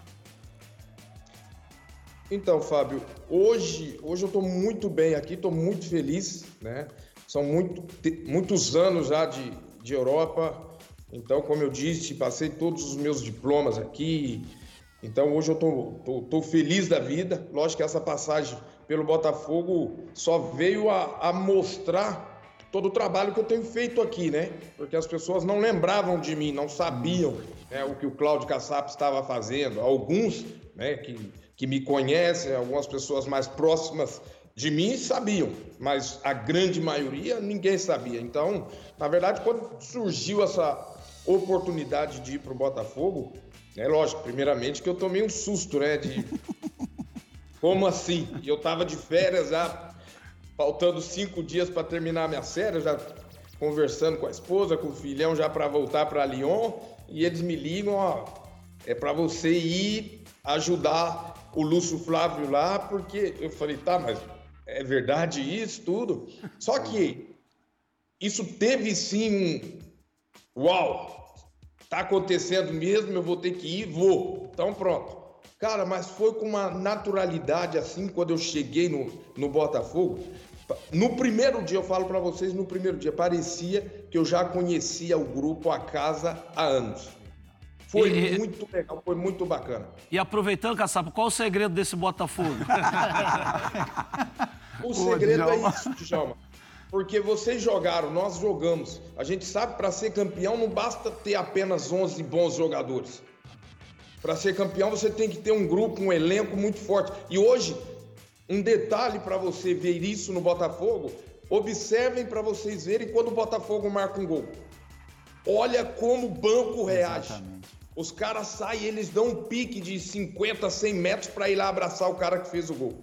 Então, Fábio, hoje, hoje eu estou muito bem aqui, estou muito feliz, né? São muito, muitos anos já de, de Europa, então, como eu disse, passei todos os meus diplomas aqui, então hoje eu tô, tô, tô, feliz da vida. Lógico que essa passagem pelo Botafogo só veio a, a, mostrar todo o trabalho que eu tenho feito aqui, né? Porque as pessoas não lembravam de mim, não sabiam né, o que o Cláudio Kassap estava fazendo. Alguns né, que, que me conhecem, algumas pessoas mais próximas de mim sabiam, mas a grande maioria ninguém sabia. Então, na verdade, quando surgiu essa oportunidade de ir para o Botafogo, É lógico, primeiramente que eu tomei um susto, né? De <laughs> como assim? E eu tava de férias já, faltando cinco dias para terminar a minha série, já conversando com a esposa, com o filhão já para voltar para Lyon, e eles me ligam, ó, é para você ir ajudar o Lúcio Flávio lá, porque eu falei, tá, mas é verdade isso tudo? Só que isso teve sim um uau, tá acontecendo mesmo, eu vou ter que ir, vou. Então pronto. Cara, mas foi com uma naturalidade assim quando eu cheguei no, no Botafogo. No primeiro dia, eu falo para vocês, no primeiro dia, parecia que eu já conhecia o grupo, a casa, há anos. Foi e, muito legal, foi muito bacana. E aproveitando, Caçapa, qual o segredo desse Botafogo? <laughs> o segredo Ô, é isso, Djalma. Porque vocês jogaram, nós jogamos. A gente sabe para ser campeão não basta ter apenas 11 bons jogadores. Para ser campeão você tem que ter um grupo, um elenco muito forte. E hoje, um detalhe para você ver isso no Botafogo, observem para vocês verem quando o Botafogo marca um gol. Olha como o banco reage. Exatamente. Os caras saem, eles dão um pique de 50, 100 metros para ir lá abraçar o cara que fez o gol.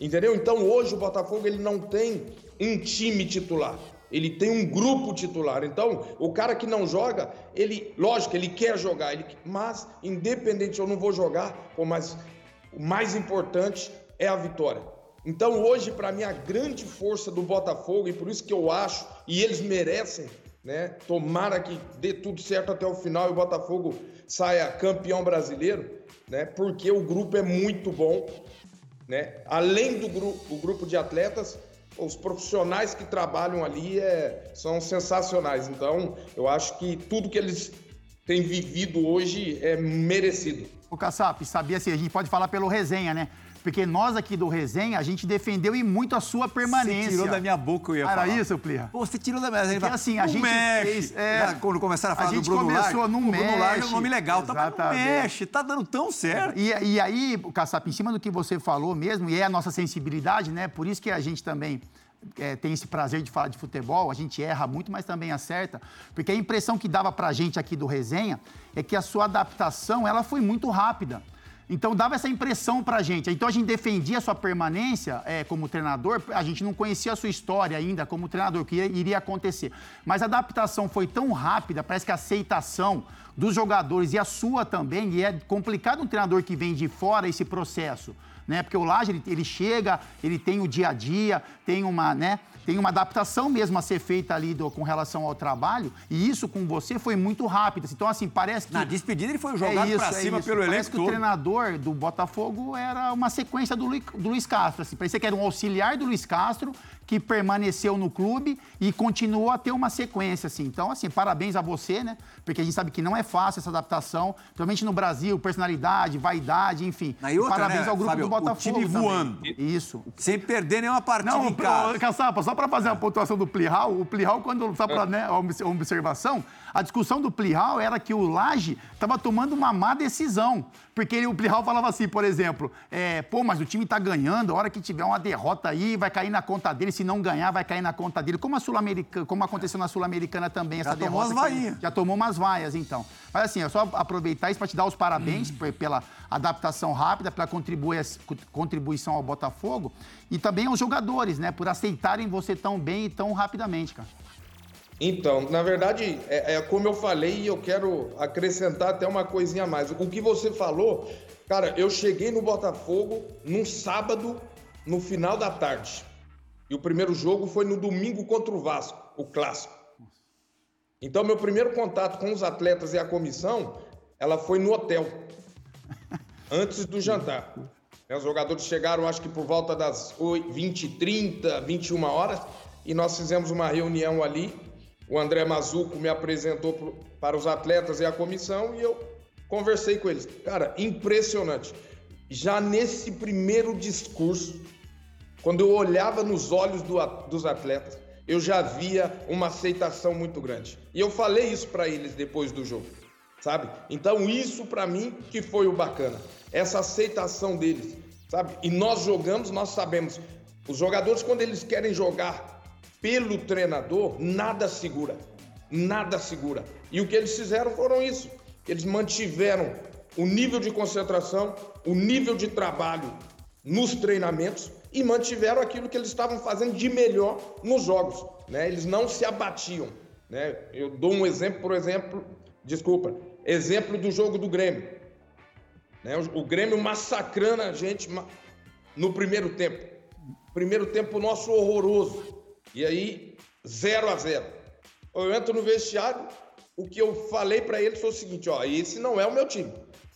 Entendeu? Então hoje o Botafogo ele não tem um time titular. Ele tem um grupo titular. Então, o cara que não joga, ele, lógico, ele quer jogar, ele, mas independente eu não vou jogar, pô, mas o mais importante é a vitória. Então, hoje para mim a grande força do Botafogo e por isso que eu acho e eles merecem, né? Tomara que dê tudo certo até o final e o Botafogo saia campeão brasileiro, né? Porque o grupo é muito bom, né? Além do grupo, o grupo de atletas, os profissionais que trabalham ali é, são sensacionais. Então, eu acho que tudo que eles têm vivido hoje é merecido. O Kassap, sabia assim, a gente pode falar pelo resenha, né? Porque nós aqui do Resenha, a gente defendeu e muito a sua permanência. Você tirou da minha boca, eu ia falar. Era isso, Plirra? Pô, você tirou da minha... Porque assim, a gente mexe. fez... É, quando começaram a falar do Bruno Lage. A gente começou no mexe. Bruno Lage é um nome legal. Exatamente. Tá, mexe, tá dando tão certo. E, e aí, Kassap, em cima do que você falou mesmo, e é a nossa sensibilidade, né? Por isso que a gente também é, tem esse prazer de falar de futebol, a gente erra muito, mas também acerta, porque a impressão que dava pra gente aqui do resenha é que a sua adaptação ela foi muito rápida. Então dava essa impressão pra gente. Então a gente defendia a sua permanência é, como treinador, a gente não conhecia a sua história ainda como treinador, o que iria acontecer. Mas a adaptação foi tão rápida, parece que a aceitação dos jogadores e a sua também, e é complicado um treinador que vem de fora esse processo né? Porque o Laje, ele, ele chega, ele tem o dia a dia, tem uma, né? Tem uma adaptação mesmo a ser feita ali do, com relação ao trabalho, e isso com você foi muito rápido. Assim. Então, assim, parece que. Na despedida ele foi jogado é para é cima pelo elenco. Parece que todo. o treinador do Botafogo era uma sequência do, Lu, do Luiz Castro. Assim. Parecia que era um auxiliar do Luiz Castro que permaneceu no clube e continuou a ter uma sequência, assim. Então, assim, parabéns a você, né? Porque a gente sabe que não é fácil essa adaptação, principalmente no Brasil, personalidade, vaidade, enfim. E outra, parabéns né, ao grupo Fábio, do Botafogo. O time voando. Isso. Sem perder nenhuma partida não, em casa. Caçapa, só para fazer a pontuação do Plihal, o Plihal, quando só para né, a observação, a discussão do Plihal era que o Laje estava tomando uma má decisão. Porque ele, o Plihal falava assim, por exemplo, é, pô, mas o time está ganhando, a hora que tiver uma derrota aí, vai cair na conta dele, se não ganhar, vai cair na conta dele. Como a Sul-Americana, como aconteceu na Sul-Americana também, essa já derrota. Tomou as já tomou umas vaias, então. Mas assim, é só aproveitar isso para te dar os parabéns hum. pela adaptação rápida, pela contribuição ao Botafogo e também aos jogadores, né? Por aceitarem você tão bem e tão rapidamente, cara. Então, na verdade, é, é, como eu falei e eu quero acrescentar até uma coisinha a mais. O que você falou, cara, eu cheguei no Botafogo num sábado, no final da tarde. E o primeiro jogo foi no domingo contra o Vasco, o clássico. Então, meu primeiro contato com os atletas e a comissão, ela foi no hotel, <laughs> antes do jantar. Os jogadores chegaram, acho que por volta das 20, 30, 21 horas, e nós fizemos uma reunião ali o André Mazuco me apresentou para os atletas e a comissão e eu conversei com eles. Cara, impressionante. Já nesse primeiro discurso, quando eu olhava nos olhos do, dos atletas, eu já via uma aceitação muito grande. E eu falei isso para eles depois do jogo, sabe? Então isso para mim que foi o bacana, essa aceitação deles, sabe? E nós jogamos, nós sabemos, os jogadores quando eles querem jogar pelo treinador, nada segura. Nada segura. E o que eles fizeram foram isso. Eles mantiveram o nível de concentração, o nível de trabalho nos treinamentos e mantiveram aquilo que eles estavam fazendo de melhor nos jogos. Né? Eles não se abatiam. Né? Eu dou um exemplo, por exemplo, desculpa, exemplo do jogo do Grêmio. Né? O, Grêmio massacrando a gente no primeiro tempo. Primeiro tempo nosso horroroso. E aí, 0 a 0 Eu entro no vestiário, o que eu falei para eles foi o seguinte: ó, esse não é o meu time.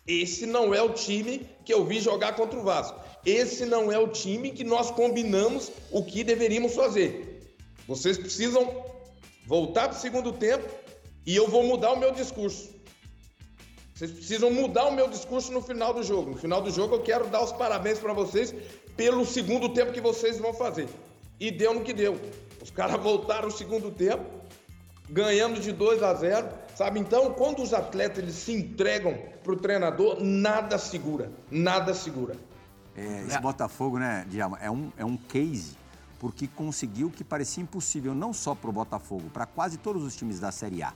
Esse não é o time que eu vi jogar contra o Vasco. Esse não é o time que nós combinamos o que deveríamos fazer. Vocês precisam voltar para o segundo tempo e eu vou mudar o meu discurso. Vocês precisam mudar o meu discurso no final do jogo. No final do jogo eu quero dar os parabéns para vocês pelo segundo tempo que vocês vão fazer. E deu no que deu. Os caras <laughs> voltaram o segundo tempo, ganhando de 2 a 0, sabe? Então, quando os atletas eles se entregam para o treinador, nada segura, nada segura. É, esse Botafogo, né, Diama, é um, é um case porque conseguiu o que parecia impossível não só para o Botafogo, para quase todos os times da Série A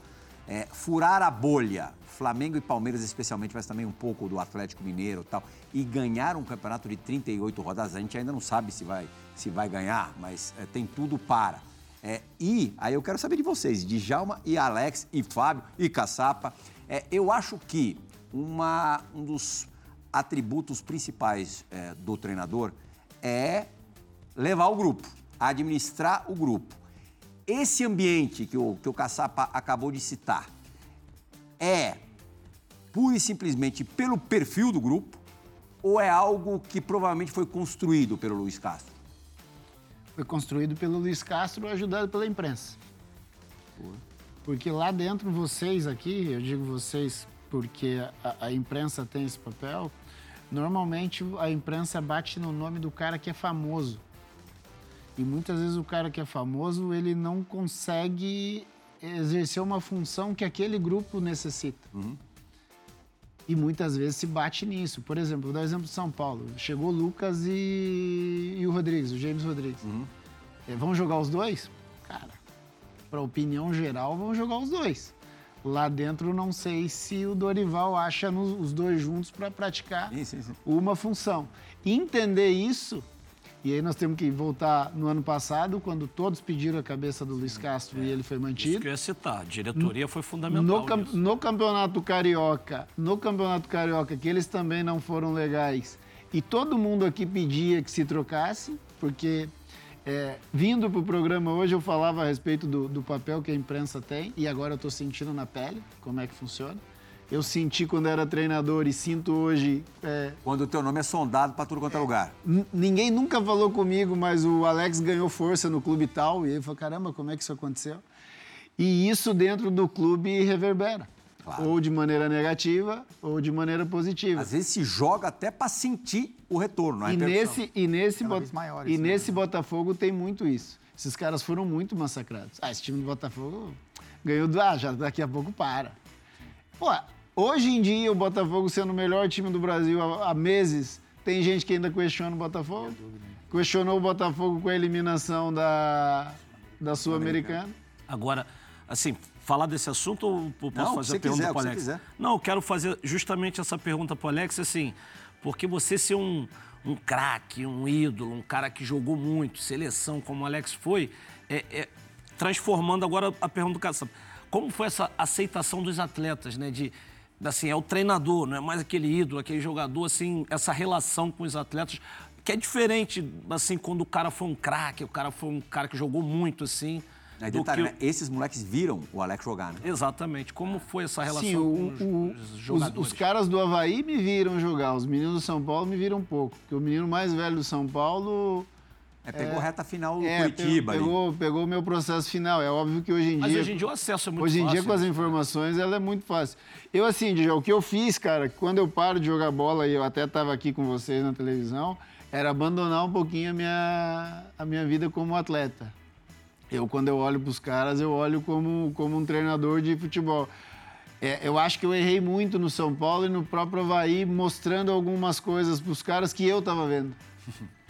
é, furar a bolha, Flamengo e Palmeiras especialmente, mas também um pouco do Atlético Mineiro e tal, e ganhar um campeonato de 38 rodadas, a gente ainda não sabe se vai, se vai ganhar, mas é, tem tudo para. É, e aí eu quero saber de vocês, de Jalma e Alex e Fábio e Caçapa. É, eu acho que uma, um dos atributos principais é, do treinador é levar o grupo, administrar o grupo. Esse ambiente que o, que o Caçapa acabou de citar é pura e simplesmente pelo perfil do grupo ou é algo que provavelmente foi construído pelo Luiz Castro? Foi construído pelo Luiz Castro, ajudado pela imprensa. Porque lá dentro, vocês aqui, eu digo vocês porque a, a imprensa tem esse papel, normalmente a imprensa bate no nome do cara que é famoso. E muitas vezes o cara que é famoso, ele não consegue exercer uma função que aquele grupo necessita. Uhum. E muitas vezes se bate nisso. Por exemplo, vou dar o exemplo de São Paulo. Chegou o Lucas e, e o Rodrigues, o James Rodrigues. Uhum. É, vão jogar os dois? Cara, para opinião geral, vão jogar os dois. Lá dentro, não sei se o Dorival acha nos, os dois juntos para praticar sim, sim, sim. uma função. Entender isso e aí nós temos que voltar no ano passado, quando todos pediram a cabeça do Luiz Castro é, e ele foi mantido. Isso que eu ia citar, a diretoria foi fundamental. No, cam no campeonato carioca, no campeonato carioca, que eles também não foram legais. E todo mundo aqui pedia que se trocasse, porque é, vindo para o programa hoje eu falava a respeito do, do papel que a imprensa tem, e agora eu estou sentindo na pele como é que funciona eu senti quando era treinador e sinto hoje. É... Quando o teu nome é sondado para tudo quanto é lugar. Ninguém nunca falou comigo, mas o Alex ganhou força no clube tal. E ele falou: caramba, como é que isso aconteceu? E isso dentro do clube reverbera. Claro. Ou de maneira negativa, ou de maneira positiva. Às vezes se joga até para sentir o retorno, a e nesse E nesse, bot... e nesse Botafogo tem muito isso. Esses caras foram muito massacrados. Ah, esse time do Botafogo ganhou do. Ah, já daqui a pouco para. Pô, Hoje em dia, o Botafogo sendo o melhor time do Brasil há, meses, tem gente que ainda questiona o Botafogo. Questionou o Botafogo com a eliminação da, da Sul-Americana. Agora, assim, falar desse assunto ou posso Não, fazer a pergunta para o Alex? Não, eu quero fazer justamente essa pergunta para o Alex, assim, porque você ser um, um craque, um ídolo, um cara que jogou muito, seleção, como o Alex foi, é, é transformando agora a pergunta do Caçapa. Como foi essa aceitação dos atletas, né? De, assim, é o treinador, não é mais aquele ídolo, aquele jogador, assim, essa relação com os atletas, que é diferente, assim, quando o cara foi um craque, o cara foi um cara que jogou muito, assim. É, detalhe, que... né? Esses moleques viram o Alex jogar, né? Exatamente. Como foi essa relação Sim, o, com os, os jogadores? Os, os, caras do Havaí me viram jogar, os meninos do São Paulo me viram um pouco. Porque o menino mais velho do São Paulo é, pegou é, reta final do é, Curitiba. Pegou, pegou o meu processo final. É óbvio que hoje em Mas dia. Mas hoje em dia o acesso é muito hoje fácil. Hoje em dia, com as informações, ela é muito fácil. Eu, assim, o que eu fiz, cara, quando eu paro de jogar bola, e eu até estava aqui com vocês na televisão, era abandonar um pouquinho a minha, a minha vida como atleta. Eu, quando eu olho para os caras, eu olho como, como um treinador de futebol. É, eu acho que eu errei muito no São Paulo e no próprio Havaí, mostrando algumas coisas para os caras que eu estava vendo. <laughs>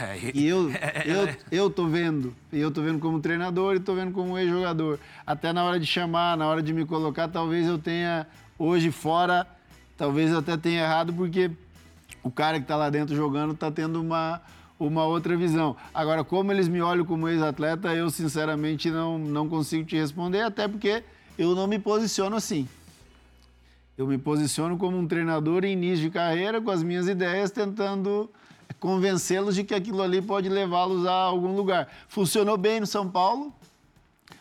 É, e eu, <laughs> eu, eu tô vendo. E eu tô vendo como treinador e tô vendo como ex-jogador. Até na hora de chamar, na hora de me colocar, talvez eu tenha hoje fora talvez até tenha errado porque o cara que está lá dentro jogando está tendo uma, uma outra visão. Agora, como eles me olham como ex-atleta, eu sinceramente não, não consigo te responder, até porque eu não me posiciono assim. Eu me posiciono como um treinador em início de carreira, com as minhas ideias, tentando convencê-los de que aquilo ali pode levá-los a algum lugar. Funcionou bem no São Paulo,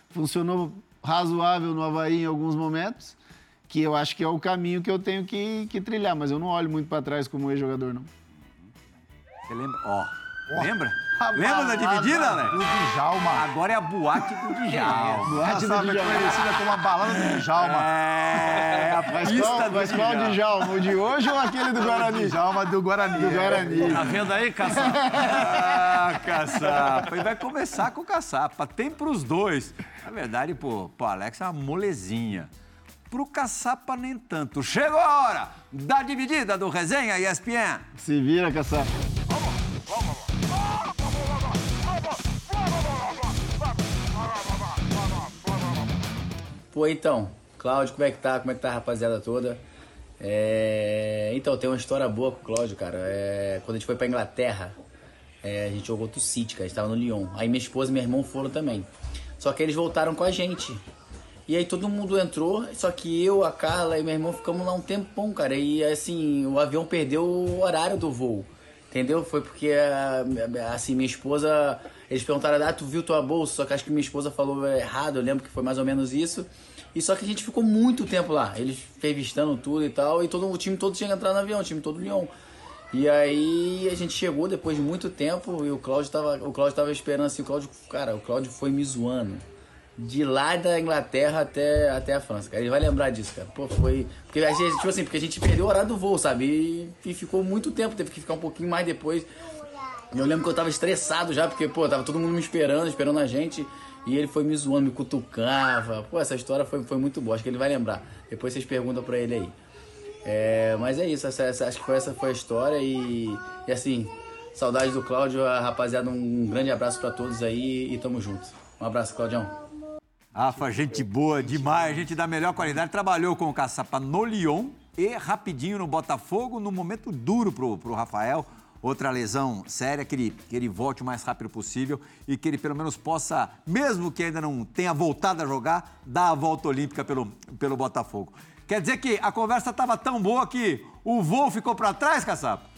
funcionou razoável no Havaí em alguns momentos, que eu acho que é o caminho que eu tenho que, que trilhar, mas eu não olho muito para trás como ex-jogador, não. Você lembra? Ó, lembra? Lembra da dividida, né? Do Djalma. Agora é a boate do Djalma. Boate sabe, é conhecida como a balada do Djalma. É, a Mas pista qual, do mas qual Djalma. Djalma? O de hoje ou aquele do Guarani? Djalma do Guarani. Do Guarani. Tá vendo aí, Caçapa? <laughs> Ah, caçapa. E vai começar com o caçapa. Tem pros dois. Na verdade, pô, pro Alex é uma molezinha. Pro caçapa, nem tanto. Chegou a hora da dividida do Resenha ESPN. Se vira, caçapa. Pô, então, Cláudio, como é que tá? Como é que tá a rapaziada toda? É, Então, tem uma história boa com o Cláudio, cara. É, Quando a gente foi pra Inglaterra, é, a gente jogou contra o City, cara. A gente tava no Lyon. Aí minha esposa e meu irmão foram também. Só que eles voltaram com a gente. E aí todo mundo entrou, só que eu, a Carla e meu irmão ficamos lá um tempão, cara. E assim, o avião perdeu o horário do voo. Entendeu? Foi porque, assim, minha esposa. Eles perguntaram, ah, tu viu tua bolsa? Só que acho que minha esposa falou errado, eu lembro que foi mais ou menos isso. E só que a gente ficou muito tempo lá. Eles revistando tudo e tal. E todo, o time todo tinha que entrar no avião, o time todo Lyon. E aí a gente chegou depois de muito tempo e o Cláudio tava, o Cláudio tava esperando assim, o Cláudio, cara, o Cláudio foi me zoando. De lá da Inglaterra até, até a França, cara. Ele vai lembrar disso, cara. Pô, foi. Porque a gente, tipo assim, porque a gente perdeu o horário do voo, sabe? E, e ficou muito tempo, teve que ficar um pouquinho mais depois. Eu lembro que eu tava estressado já, porque, pô, tava todo mundo me esperando, esperando a gente. E ele foi me zoando, me cutucava. Pô, essa história foi, foi muito boa, acho que ele vai lembrar. Depois vocês perguntam pra ele aí. É, mas é isso, essa, essa- acho que foi, essa foi a história e, e assim, saudades do Cláudio, rapaziada, um grande abraço pra todos aí e tamo junto. Um abraço, Claudião. Rafa, gente boa demais, gente da melhor qualidade. Trabalhou com o Caçapa no Lyon e rapidinho no Botafogo, num momento duro pro, pro Rafael. Outra lesão séria, que ele, que ele volte o mais rápido possível e que ele pelo menos possa, mesmo que ainda não tenha voltado a jogar, dar a volta olímpica pelo, pelo Botafogo. Quer dizer que a conversa estava tão boa que o voo ficou para trás, Caçapa?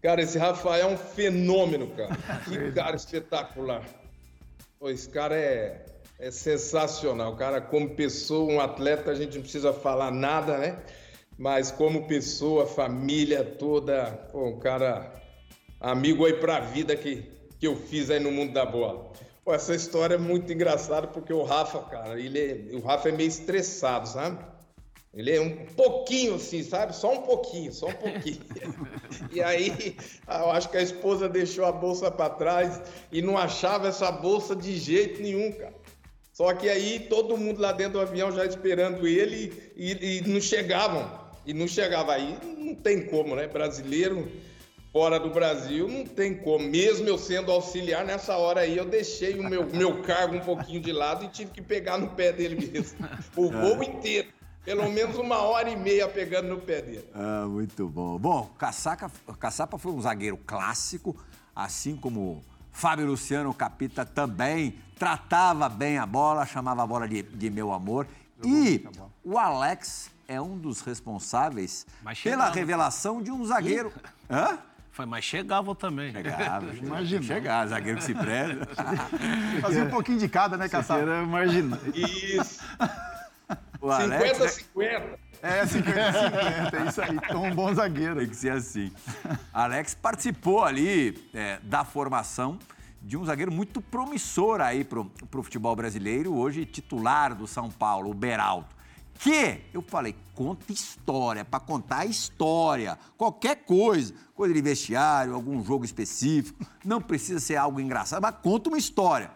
Cara, esse Rafael é um fenômeno, cara. <laughs> Que cara espetacular. Pô, esse cara é, é sensacional. O cara, como pessoa, um atleta, a gente não precisa falar nada, né? Mas como pessoa, família toda, pô, um cara amigo aí pra vida que, que eu fiz aí no mundo da bola. Pô, essa história é muito engraçada porque o Rafa, cara, ele é, o Rafa é meio estressado, sabe? Ele é um pouquinho assim, sabe? Só um pouquinho, só um pouquinho. <laughs> e aí, eu acho que a esposa deixou a bolsa para trás e não achava essa bolsa de jeito nenhum, cara. Só que aí todo mundo lá dentro do avião já esperando ele e, e não chegavam. E não chegava aí, não tem como, né? Brasileiro fora do Brasil, não tem como. Mesmo eu sendo auxiliar, nessa hora aí eu deixei o meu, meu cargo um pouquinho de lado e tive que pegar no pé dele mesmo. O <laughs> voo inteiro. Pelo menos uma hora e meia pegando no pé dele. Ah, muito bom. Bom, Caçaca, Caçapa foi um zagueiro clássico, assim como Fábio Luciano Capita também tratava bem a bola, chamava a bola de, de meu amor. E o Alex é um dos responsáveis Mas pela chegava. revelação de um zagueiro. Hã? Foi, mas chegavam também. Chegava, <laughs> Imagina. Chegar, zagueiro que se preza. <laughs> Fazia um pouquinho de cada, né, Caçapa? Era marginal. Isso. O Alex né, 50-50. É, 50-50, é isso aí. Então, um bom zagueiro. Tem que ser assim. Alex participou ali é, da formação de um zagueiro muito promissor aí pro, pro futebol brasileiro, hoje titular do São Paulo, o Beraldo. Que, eu falei, conta história, para contar a história, qualquer coisa, coisa de vestiário, algum jogo específico, não precisa ser algo engraçado, mas conta uma história.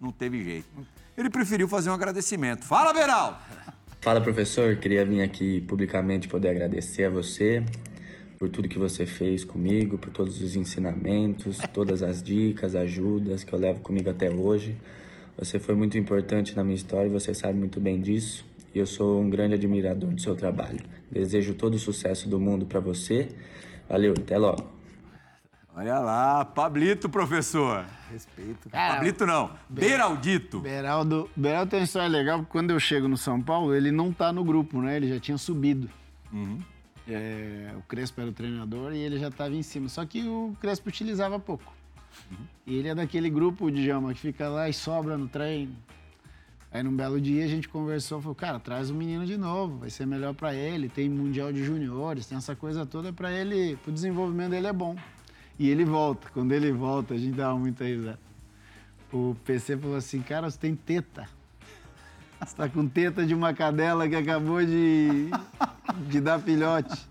Não teve jeito. Ele preferiu fazer um agradecimento. Fala, Beraldo! Fala professor, queria vir aqui publicamente poder agradecer a você por tudo que você fez comigo, por todos os ensinamentos, todas as dicas, ajudas que eu levo comigo até hoje. Você foi muito importante na minha história e você sabe muito bem disso. E eu sou um grande admirador do seu trabalho. Desejo todo o sucesso do mundo para você. Valeu, até logo. Olha lá, Pablito, professor. Respeito. Cara, Pablito não, Beraldito. Beraldo, Beraldo tem uma história legal, porque quando eu chego no São Paulo, ele não tá no grupo, né? Ele já tinha subido. É, o Crespo era o treinador e ele já estava em cima. Só que o Crespo utilizava pouco. E ele é daquele grupo, Djalma, que fica lá e sobra no treino. Aí num belo dia a gente conversou, falou, cara, traz o menino de novo, vai ser melhor para ele, tem mundial de juniores, tem essa coisa toda para ele, pro desenvolvimento dele é bom. E ele volta, quando ele volta, a gente dá muita risada. O PC falou assim, cara, você tem teta. Você tá com teta de uma cadela que acabou de, de dar filhote.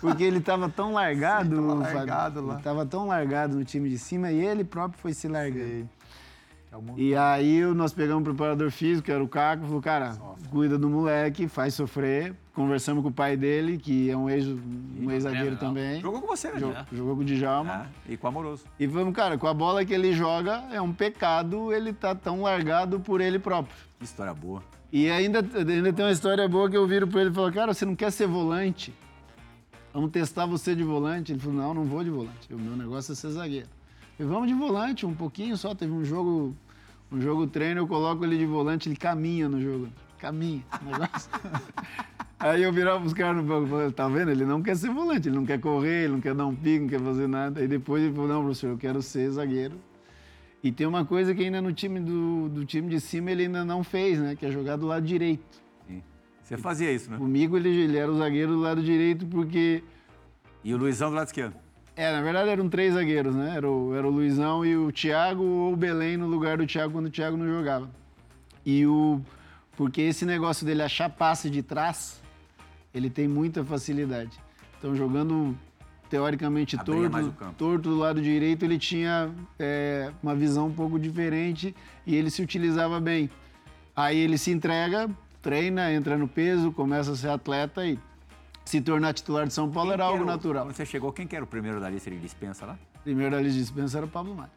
Porque ele tava tão largado, Sim, tava Fábio. largado lá. Ele tava tão largado no time de cima e ele próprio foi se largando. Sei. É E aí nós pegamos o preparador físico, que era o Caco, falou, cara, cuida do moleque, faz sofrer. Conversamos com o pai dele, que é um ex- um ex-zagueiro legal. também. Jogou com você, né? Jo- Jogou com o Djalma. Ah, e com o Amoroso. E falamos, cara, com a bola que ele joga, é um pecado ele tá tão largado por ele próprio. Que história boa. E ainda, ainda tem uma história boa que eu viro pra ele e falo, cara, você não quer ser volante? Vamos testar você de volante? Ele falou, não, não vou de volante. O meu negócio é ser zagueiro. Falei, vamos de volante, um pouquinho só. Teve um jogo, um jogo treino, eu coloco ele de volante, ele caminha no jogo. Caminha. <laughs> negócio. Aí eu virava pros caras no banco e falei, tá vendo? Ele não quer ser volante, ele não quer correr, ele não quer dar um pico, não quer fazer nada. Aí depois ele falou, não, professor, eu quero ser zagueiro. E tem uma coisa que ainda no time do, do time de cima ele ainda não fez, né? Que é jogar do lado direito. Sim. Você fazia isso, né? Comigo ele, ele era o zagueiro do lado direito porque... E o Luizão do lado esquerdo. É, na verdade eram três zagueiros, né? Era o, era o Luizão e o Thiago ou o Belém no lugar do Thiago quando o Thiago não jogava. E o... Porque esse negócio dele achar passe de trás, ele tem muita facilidade. Então jogando teoricamente Abria torto, torto do lado direito, ele tinha é, uma visão um pouco diferente e ele se utilizava bem. Aí ele se entrega, treina, entra no peso, começa a ser atleta e se tornar titular de São Paulo Quem era algo o- natural. Quando você chegou, quem que era o primeiro da lista de dispensa lá? Primeiro da lista de dispensa era o Pablo Maia.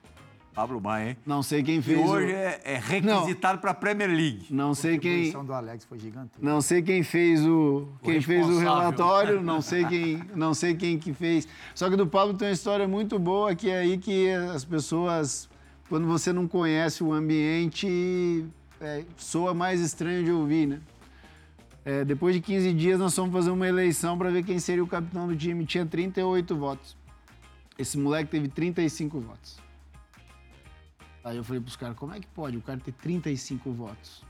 Pablo Maia, hein? Não sei quem E fez. o- hoje é, é requisitado para a Premier League. Não sei A quem. contribuição do Alex foi gigantesca. Não sei quem fez o, quem fez o relatório, <laughs> não sei quem, não sei quem que fez. Só que do Pablo tem uma história muito boa que é aí que as pessoas, quando você não conhece o ambiente, é, soa mais estranho de ouvir, né? É, depois de 15 dias nós fomos fazer uma eleição para ver quem seria o capitão do time. Tinha 38 votos. Esse moleque teve 35 votos. Aí eu falei pros caras, como é que pode o cara ter 35 votos?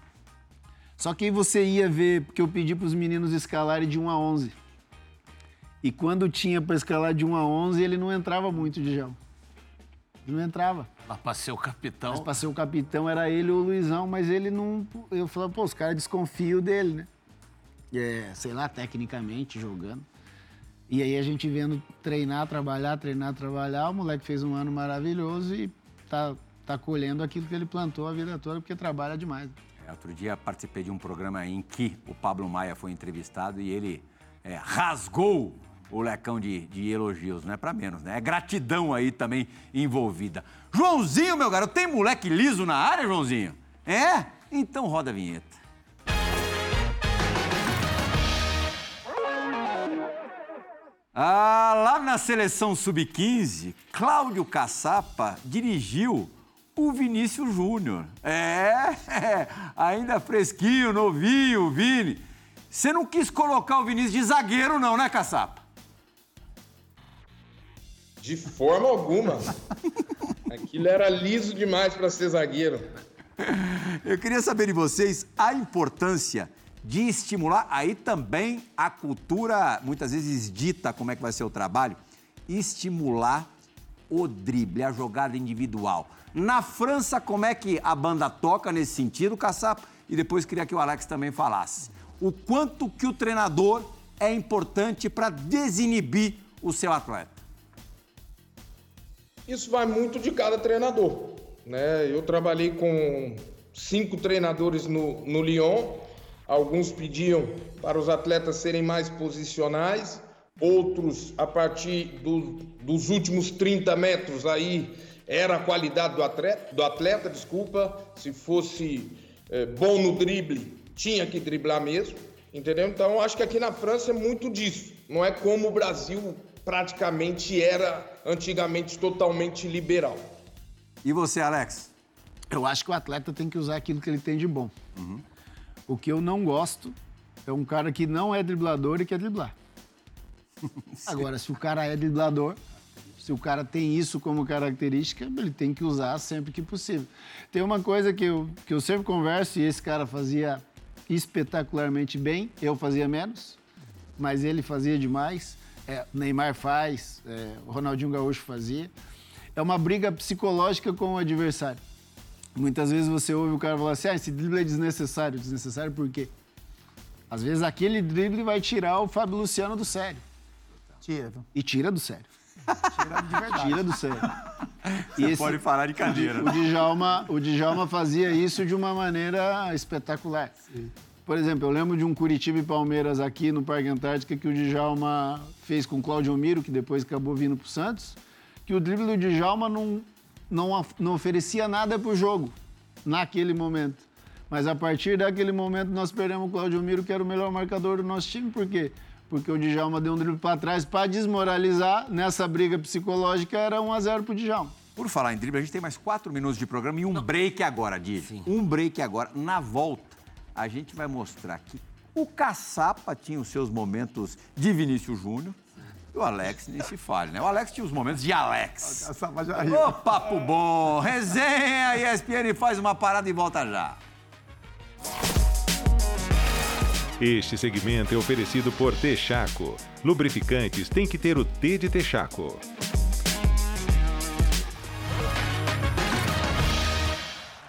Só que aí você ia ver, porque eu pedi pros meninos escalarem de 1 a 11. E quando tinha para escalar de 1 a 11, ele não entrava muito de Ele não entrava. Lá pra ser o capitão. Mas pra ser o capitão era ele ou o Luizão, mas ele não. Eu falava, pô, os caras desconfiam dele, né? É, sei lá, tecnicamente, jogando. E aí a gente vendo treinar, trabalhar, treinar, trabalhar, o moleque fez um ano maravilhoso e tá, tá colhendo aquilo que ele plantou a vida toda, porque trabalha demais. É, outro dia participei de um programa em que o Pablo Maia foi entrevistado e ele é, rasgou o lecão de, de elogios, não é para menos, né? É gratidão aí também envolvida. Joãozinho, meu garoto, tem moleque liso na área, Joãozinho? É? Então roda a vinheta. Ah, lá na seleção sub-15, Cláudio Caçapa dirigiu o Vinícius Júnior. É, <laughs> ainda fresquinho, novinho, Vini. Você não quis colocar o Vinícius de zagueiro, não, né, Caçapa? De forma alguma. <laughs> Aquilo era liso demais para ser zagueiro. <laughs> Eu queria saber de vocês a importância de estimular aí também a cultura, muitas vezes dita como é que vai ser o trabalho, estimular o drible, a jogada individual. Na França, como é que a banda toca nesse sentido, Caçapa? E depois queria que o Alex também falasse. O quanto que o treinador é importante para desinibir o seu atleta. Isso vai muito de cada treinador. Né? Eu trabalhei com cinco treinadores no, no Lyon. Alguns pediam para os atletas serem mais posicionais, outros, a partir do- dos últimos 30 metros, aí era a qualidade do atleta, do atleta desculpa. Se fosse eh, bom no drible, tinha que driblar mesmo, entendeu? Então acho que aqui na França é muito disso. Não é como o Brasil praticamente era antigamente totalmente liberal. E você, Alex? Eu acho que o atleta tem que usar aquilo que ele tem de bom. O que eu não gosto é um cara que não é driblador e quer driblar. <laughs> Agora, se o cara é driblador, se o cara tem isso como característica, ele tem que usar sempre que possível. Tem uma coisa que eu, que eu sempre converso, e esse cara fazia espetacularmente bem, eu fazia menos, mas ele fazia demais. É, Neymar faz, é, o Ronaldinho Gaúcho fazia. É uma briga psicológica com o adversário. Muitas vezes você ouve o cara falar assim: ah, esse drible é desnecessário. Desnecessário por quê? Às vezes aquele drible vai tirar o Fábio Luciano do sério. Tira? E tira do sério. Tira de verdade. Tira do sério. <laughs> Você esse- pode parar de cadeira. O Djalma, o Djalma fazia isso de uma maneira espetacular. Por exemplo, eu lembro de um Curitiba e Palmeiras aqui no Parque Antártica que o Djalma fez com o Claudio Miro, que depois acabou vindo para o Santos, que o drible do Djalma não, não, não oferecia nada para o jogo naquele momento. Mas a partir daquele momento nós perdemos o Claudio Miro, que era o melhor marcador do nosso time. Por quê? Porque o Djalma deu um drible para trás para desmoralizar. Nessa briga psicológica era 1 a 0 para o Djalma. Por falar em drible, a gente tem mais quatro minutos de programa e um break agora, Didi. Um break agora. Na volta, a gente vai mostrar que o Caçapa tinha os seus momentos de Vinícius Júnior o Alex nem se fale, né? O Alex tinha os momentos de Alex. Ô, papo bom! Resenha, ESPN faz uma parada e volta já. Este segmento é oferecido por Texaco. Lubrificantes tem que ter o T de Texaco.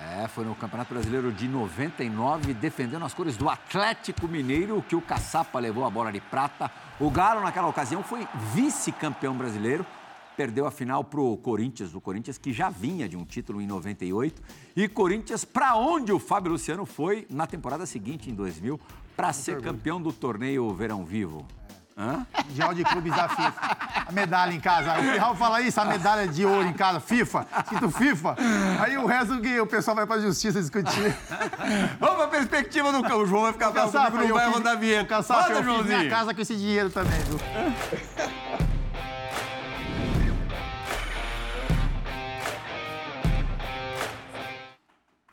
É, foi no Campeonato Brasileiro de 99, defendendo as cores do Atlético Mineiro, que o Caçapa levou a bola de prata. O Galo, naquela ocasião, foi vice-campeão brasileiro. Perdeu a final pro Corinthians, o Corinthians que já vinha de um título em 98. E Corinthians, para onde o Fábio Luciano foi na temporada seguinte, em 2000, para ser campeão do torneio Verão Vivo. Hã? Mundial de Clubes da FIFA. A medalha em casa. O Pirral fala isso, a medalha de ouro em casa, FIFA, escrito FIFA. Aí o resto que o pessoal vai pra justiça discutir. Vamos pra perspectiva do campo. O João vai ficar bravo comigo, não eu vai rodar vinheta. Roda, eu fiz minha Joãozinho. casa com esse dinheiro também, viu?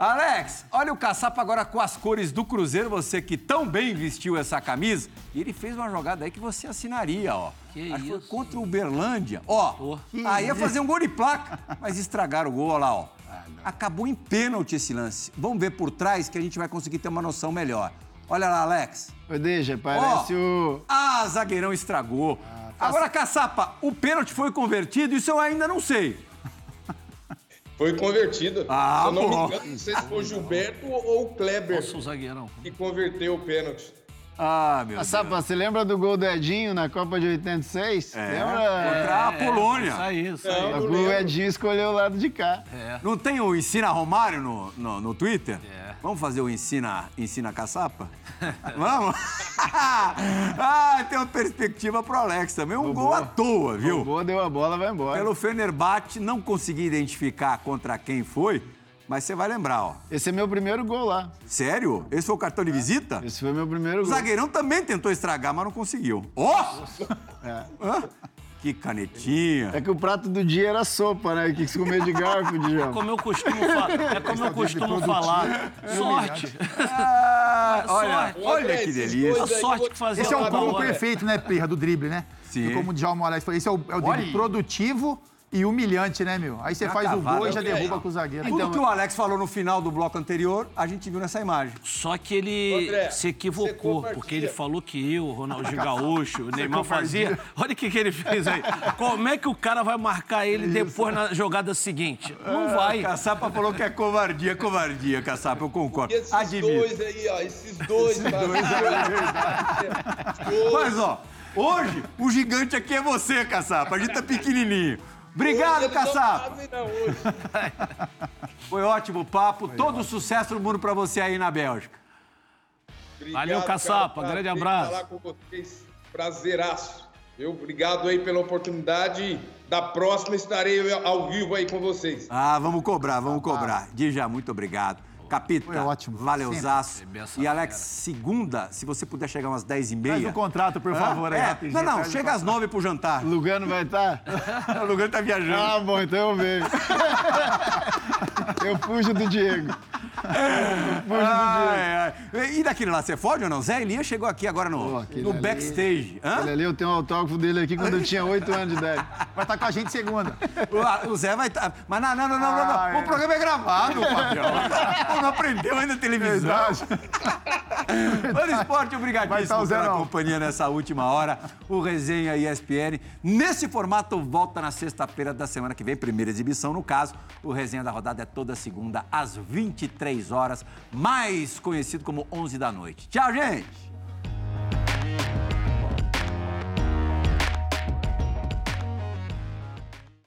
Alex, olha o caçapa agora com as cores do Cruzeiro, você que tão bem vestiu essa camisa. E ele fez uma jogada aí que você assinaria, ó. Que Acho que foi isso? contra o Uberlândia. Ó, aí ia fazer um gol de placa, mas estragaram o gol, olha lá, ó. Acabou em pênalti esse lance. Vamos ver por trás que a gente vai conseguir ter uma noção melhor. Olha lá, Alex. Ô, Deixa, parece Ó, o. Ah, zagueirão estragou. Agora, caçapa, o pênalti foi convertido, isso eu ainda não sei. Foi convertido. Ah, Se eu não bom. me engano, não sei se foi o Gilberto ou o Kleber Nossa, o zagueirão. que converteu o pênalti. Ah, meu Ah, Deus. Sapa, você lembra do gol do Edinho na Copa de 86? É, Lembra? contra a Polônia. Isso aí, isso aí. Não, O. Edinho escolheu o lado de cá. Não tem o Ensina Romário no, no, no Twitter? É. Vamos fazer o Ensina, ensina Caçapa? <laughs> Vamos? <laughs> ah, tem uma perspectiva pro Alex também. Um gol à toa, O viu? boa deu a bola, vai embora. Pelo Fenerbahçe, não consegui identificar contra quem foi, mas você vai lembrar, ó. Esse é meu primeiro gol lá. Sério? Esse foi o cartão de visita? Esse foi meu primeiro O gol. zagueirão também tentou estragar, mas não conseguiu. Ó! Hã? Que canetinha. É que o prato do dia era sopa, né? Que se comer de garfo, Djalma. Como eu costumo, fa- é <laughs> como eu costumo falar. Sorte. Ah, olha, sorte. olha que delícia. A sorte que fazia Esse é o combo perfeito, né, Pirra, do drible, né? Sim. E como o Djalma Alex falou, esse é o, é o drible Olha. produtivo e humilhante, né, meu? Aí você faz o gol e já aí, derruba com o zagueiro. Tudo Então, que o Alex falou no final do bloco anterior, a gente viu nessa imagem. Só que ele André, se equivocou, porque ele falou que eu, o Ronaldinho Gaúcho, o <laughs> Neymar fazia. Olha o que, que ele fez aí. Como é que o cara vai marcar ele depois na jogada seguinte? Não vai. Caçapa falou que é covardia, covardia, Caçapa, eu concordo. E esses Admito. dois aí, ó, esses dois, tá? Dois. Mas, ó, hoje o gigante aqui é você, Caçapa. A gente tá pequenininho. Obrigado, Caçapa. não, hoje. <laughs> Foi ótimo o papo. Todo sucesso do mundo pra você aí na Bélgica. Obrigado, Valeu, cara, Caçapa, prazer grande abraço. falar com vocês. Prazeraço. Eu, obrigado aí pela oportunidade. Da próxima estarei ao vivo aí com vocês. Ah, vamos cobrar, vamos cobrar. Dija, muito obrigado. Capita, Foi ótimo. valeuzaço. E Alex, segunda, se você puder chegar umas 10 e meia. o contrato, por favor, aí, É, rapidinho. não, não, chega às 9 pro jantar. Lugano vai estar? <laughs> o lugar tá viajando. Ah, bom, então eu venho. <laughs> eu fujo do Diego. Ai, ai. E daquele lá, você fode ou não? Zé Elias chegou aqui agora no, no ali- backstage. Hã? Olha ali, eu tenho um autógrafo dele aqui quando eu tinha 8 anos de idade. Vai estar com a gente segunda. <laughs> O, o Zé vai estar. Mas não, não, não, não, não, não. Ah, O é. programa é gravado, Fabião. Não aprendeu ainda a televisão. <laughs> Mano Esporte, Vai obrigadíssimo tá pela não. companhia nessa última hora. O Resenha ESPN. Nesse formato, volta na sexta-feira da semana que vem, primeira exibição no caso. O Resenha da Rodada é toda segunda, às 23 horas, mais conhecido como 11 da noite. Tchau, gente!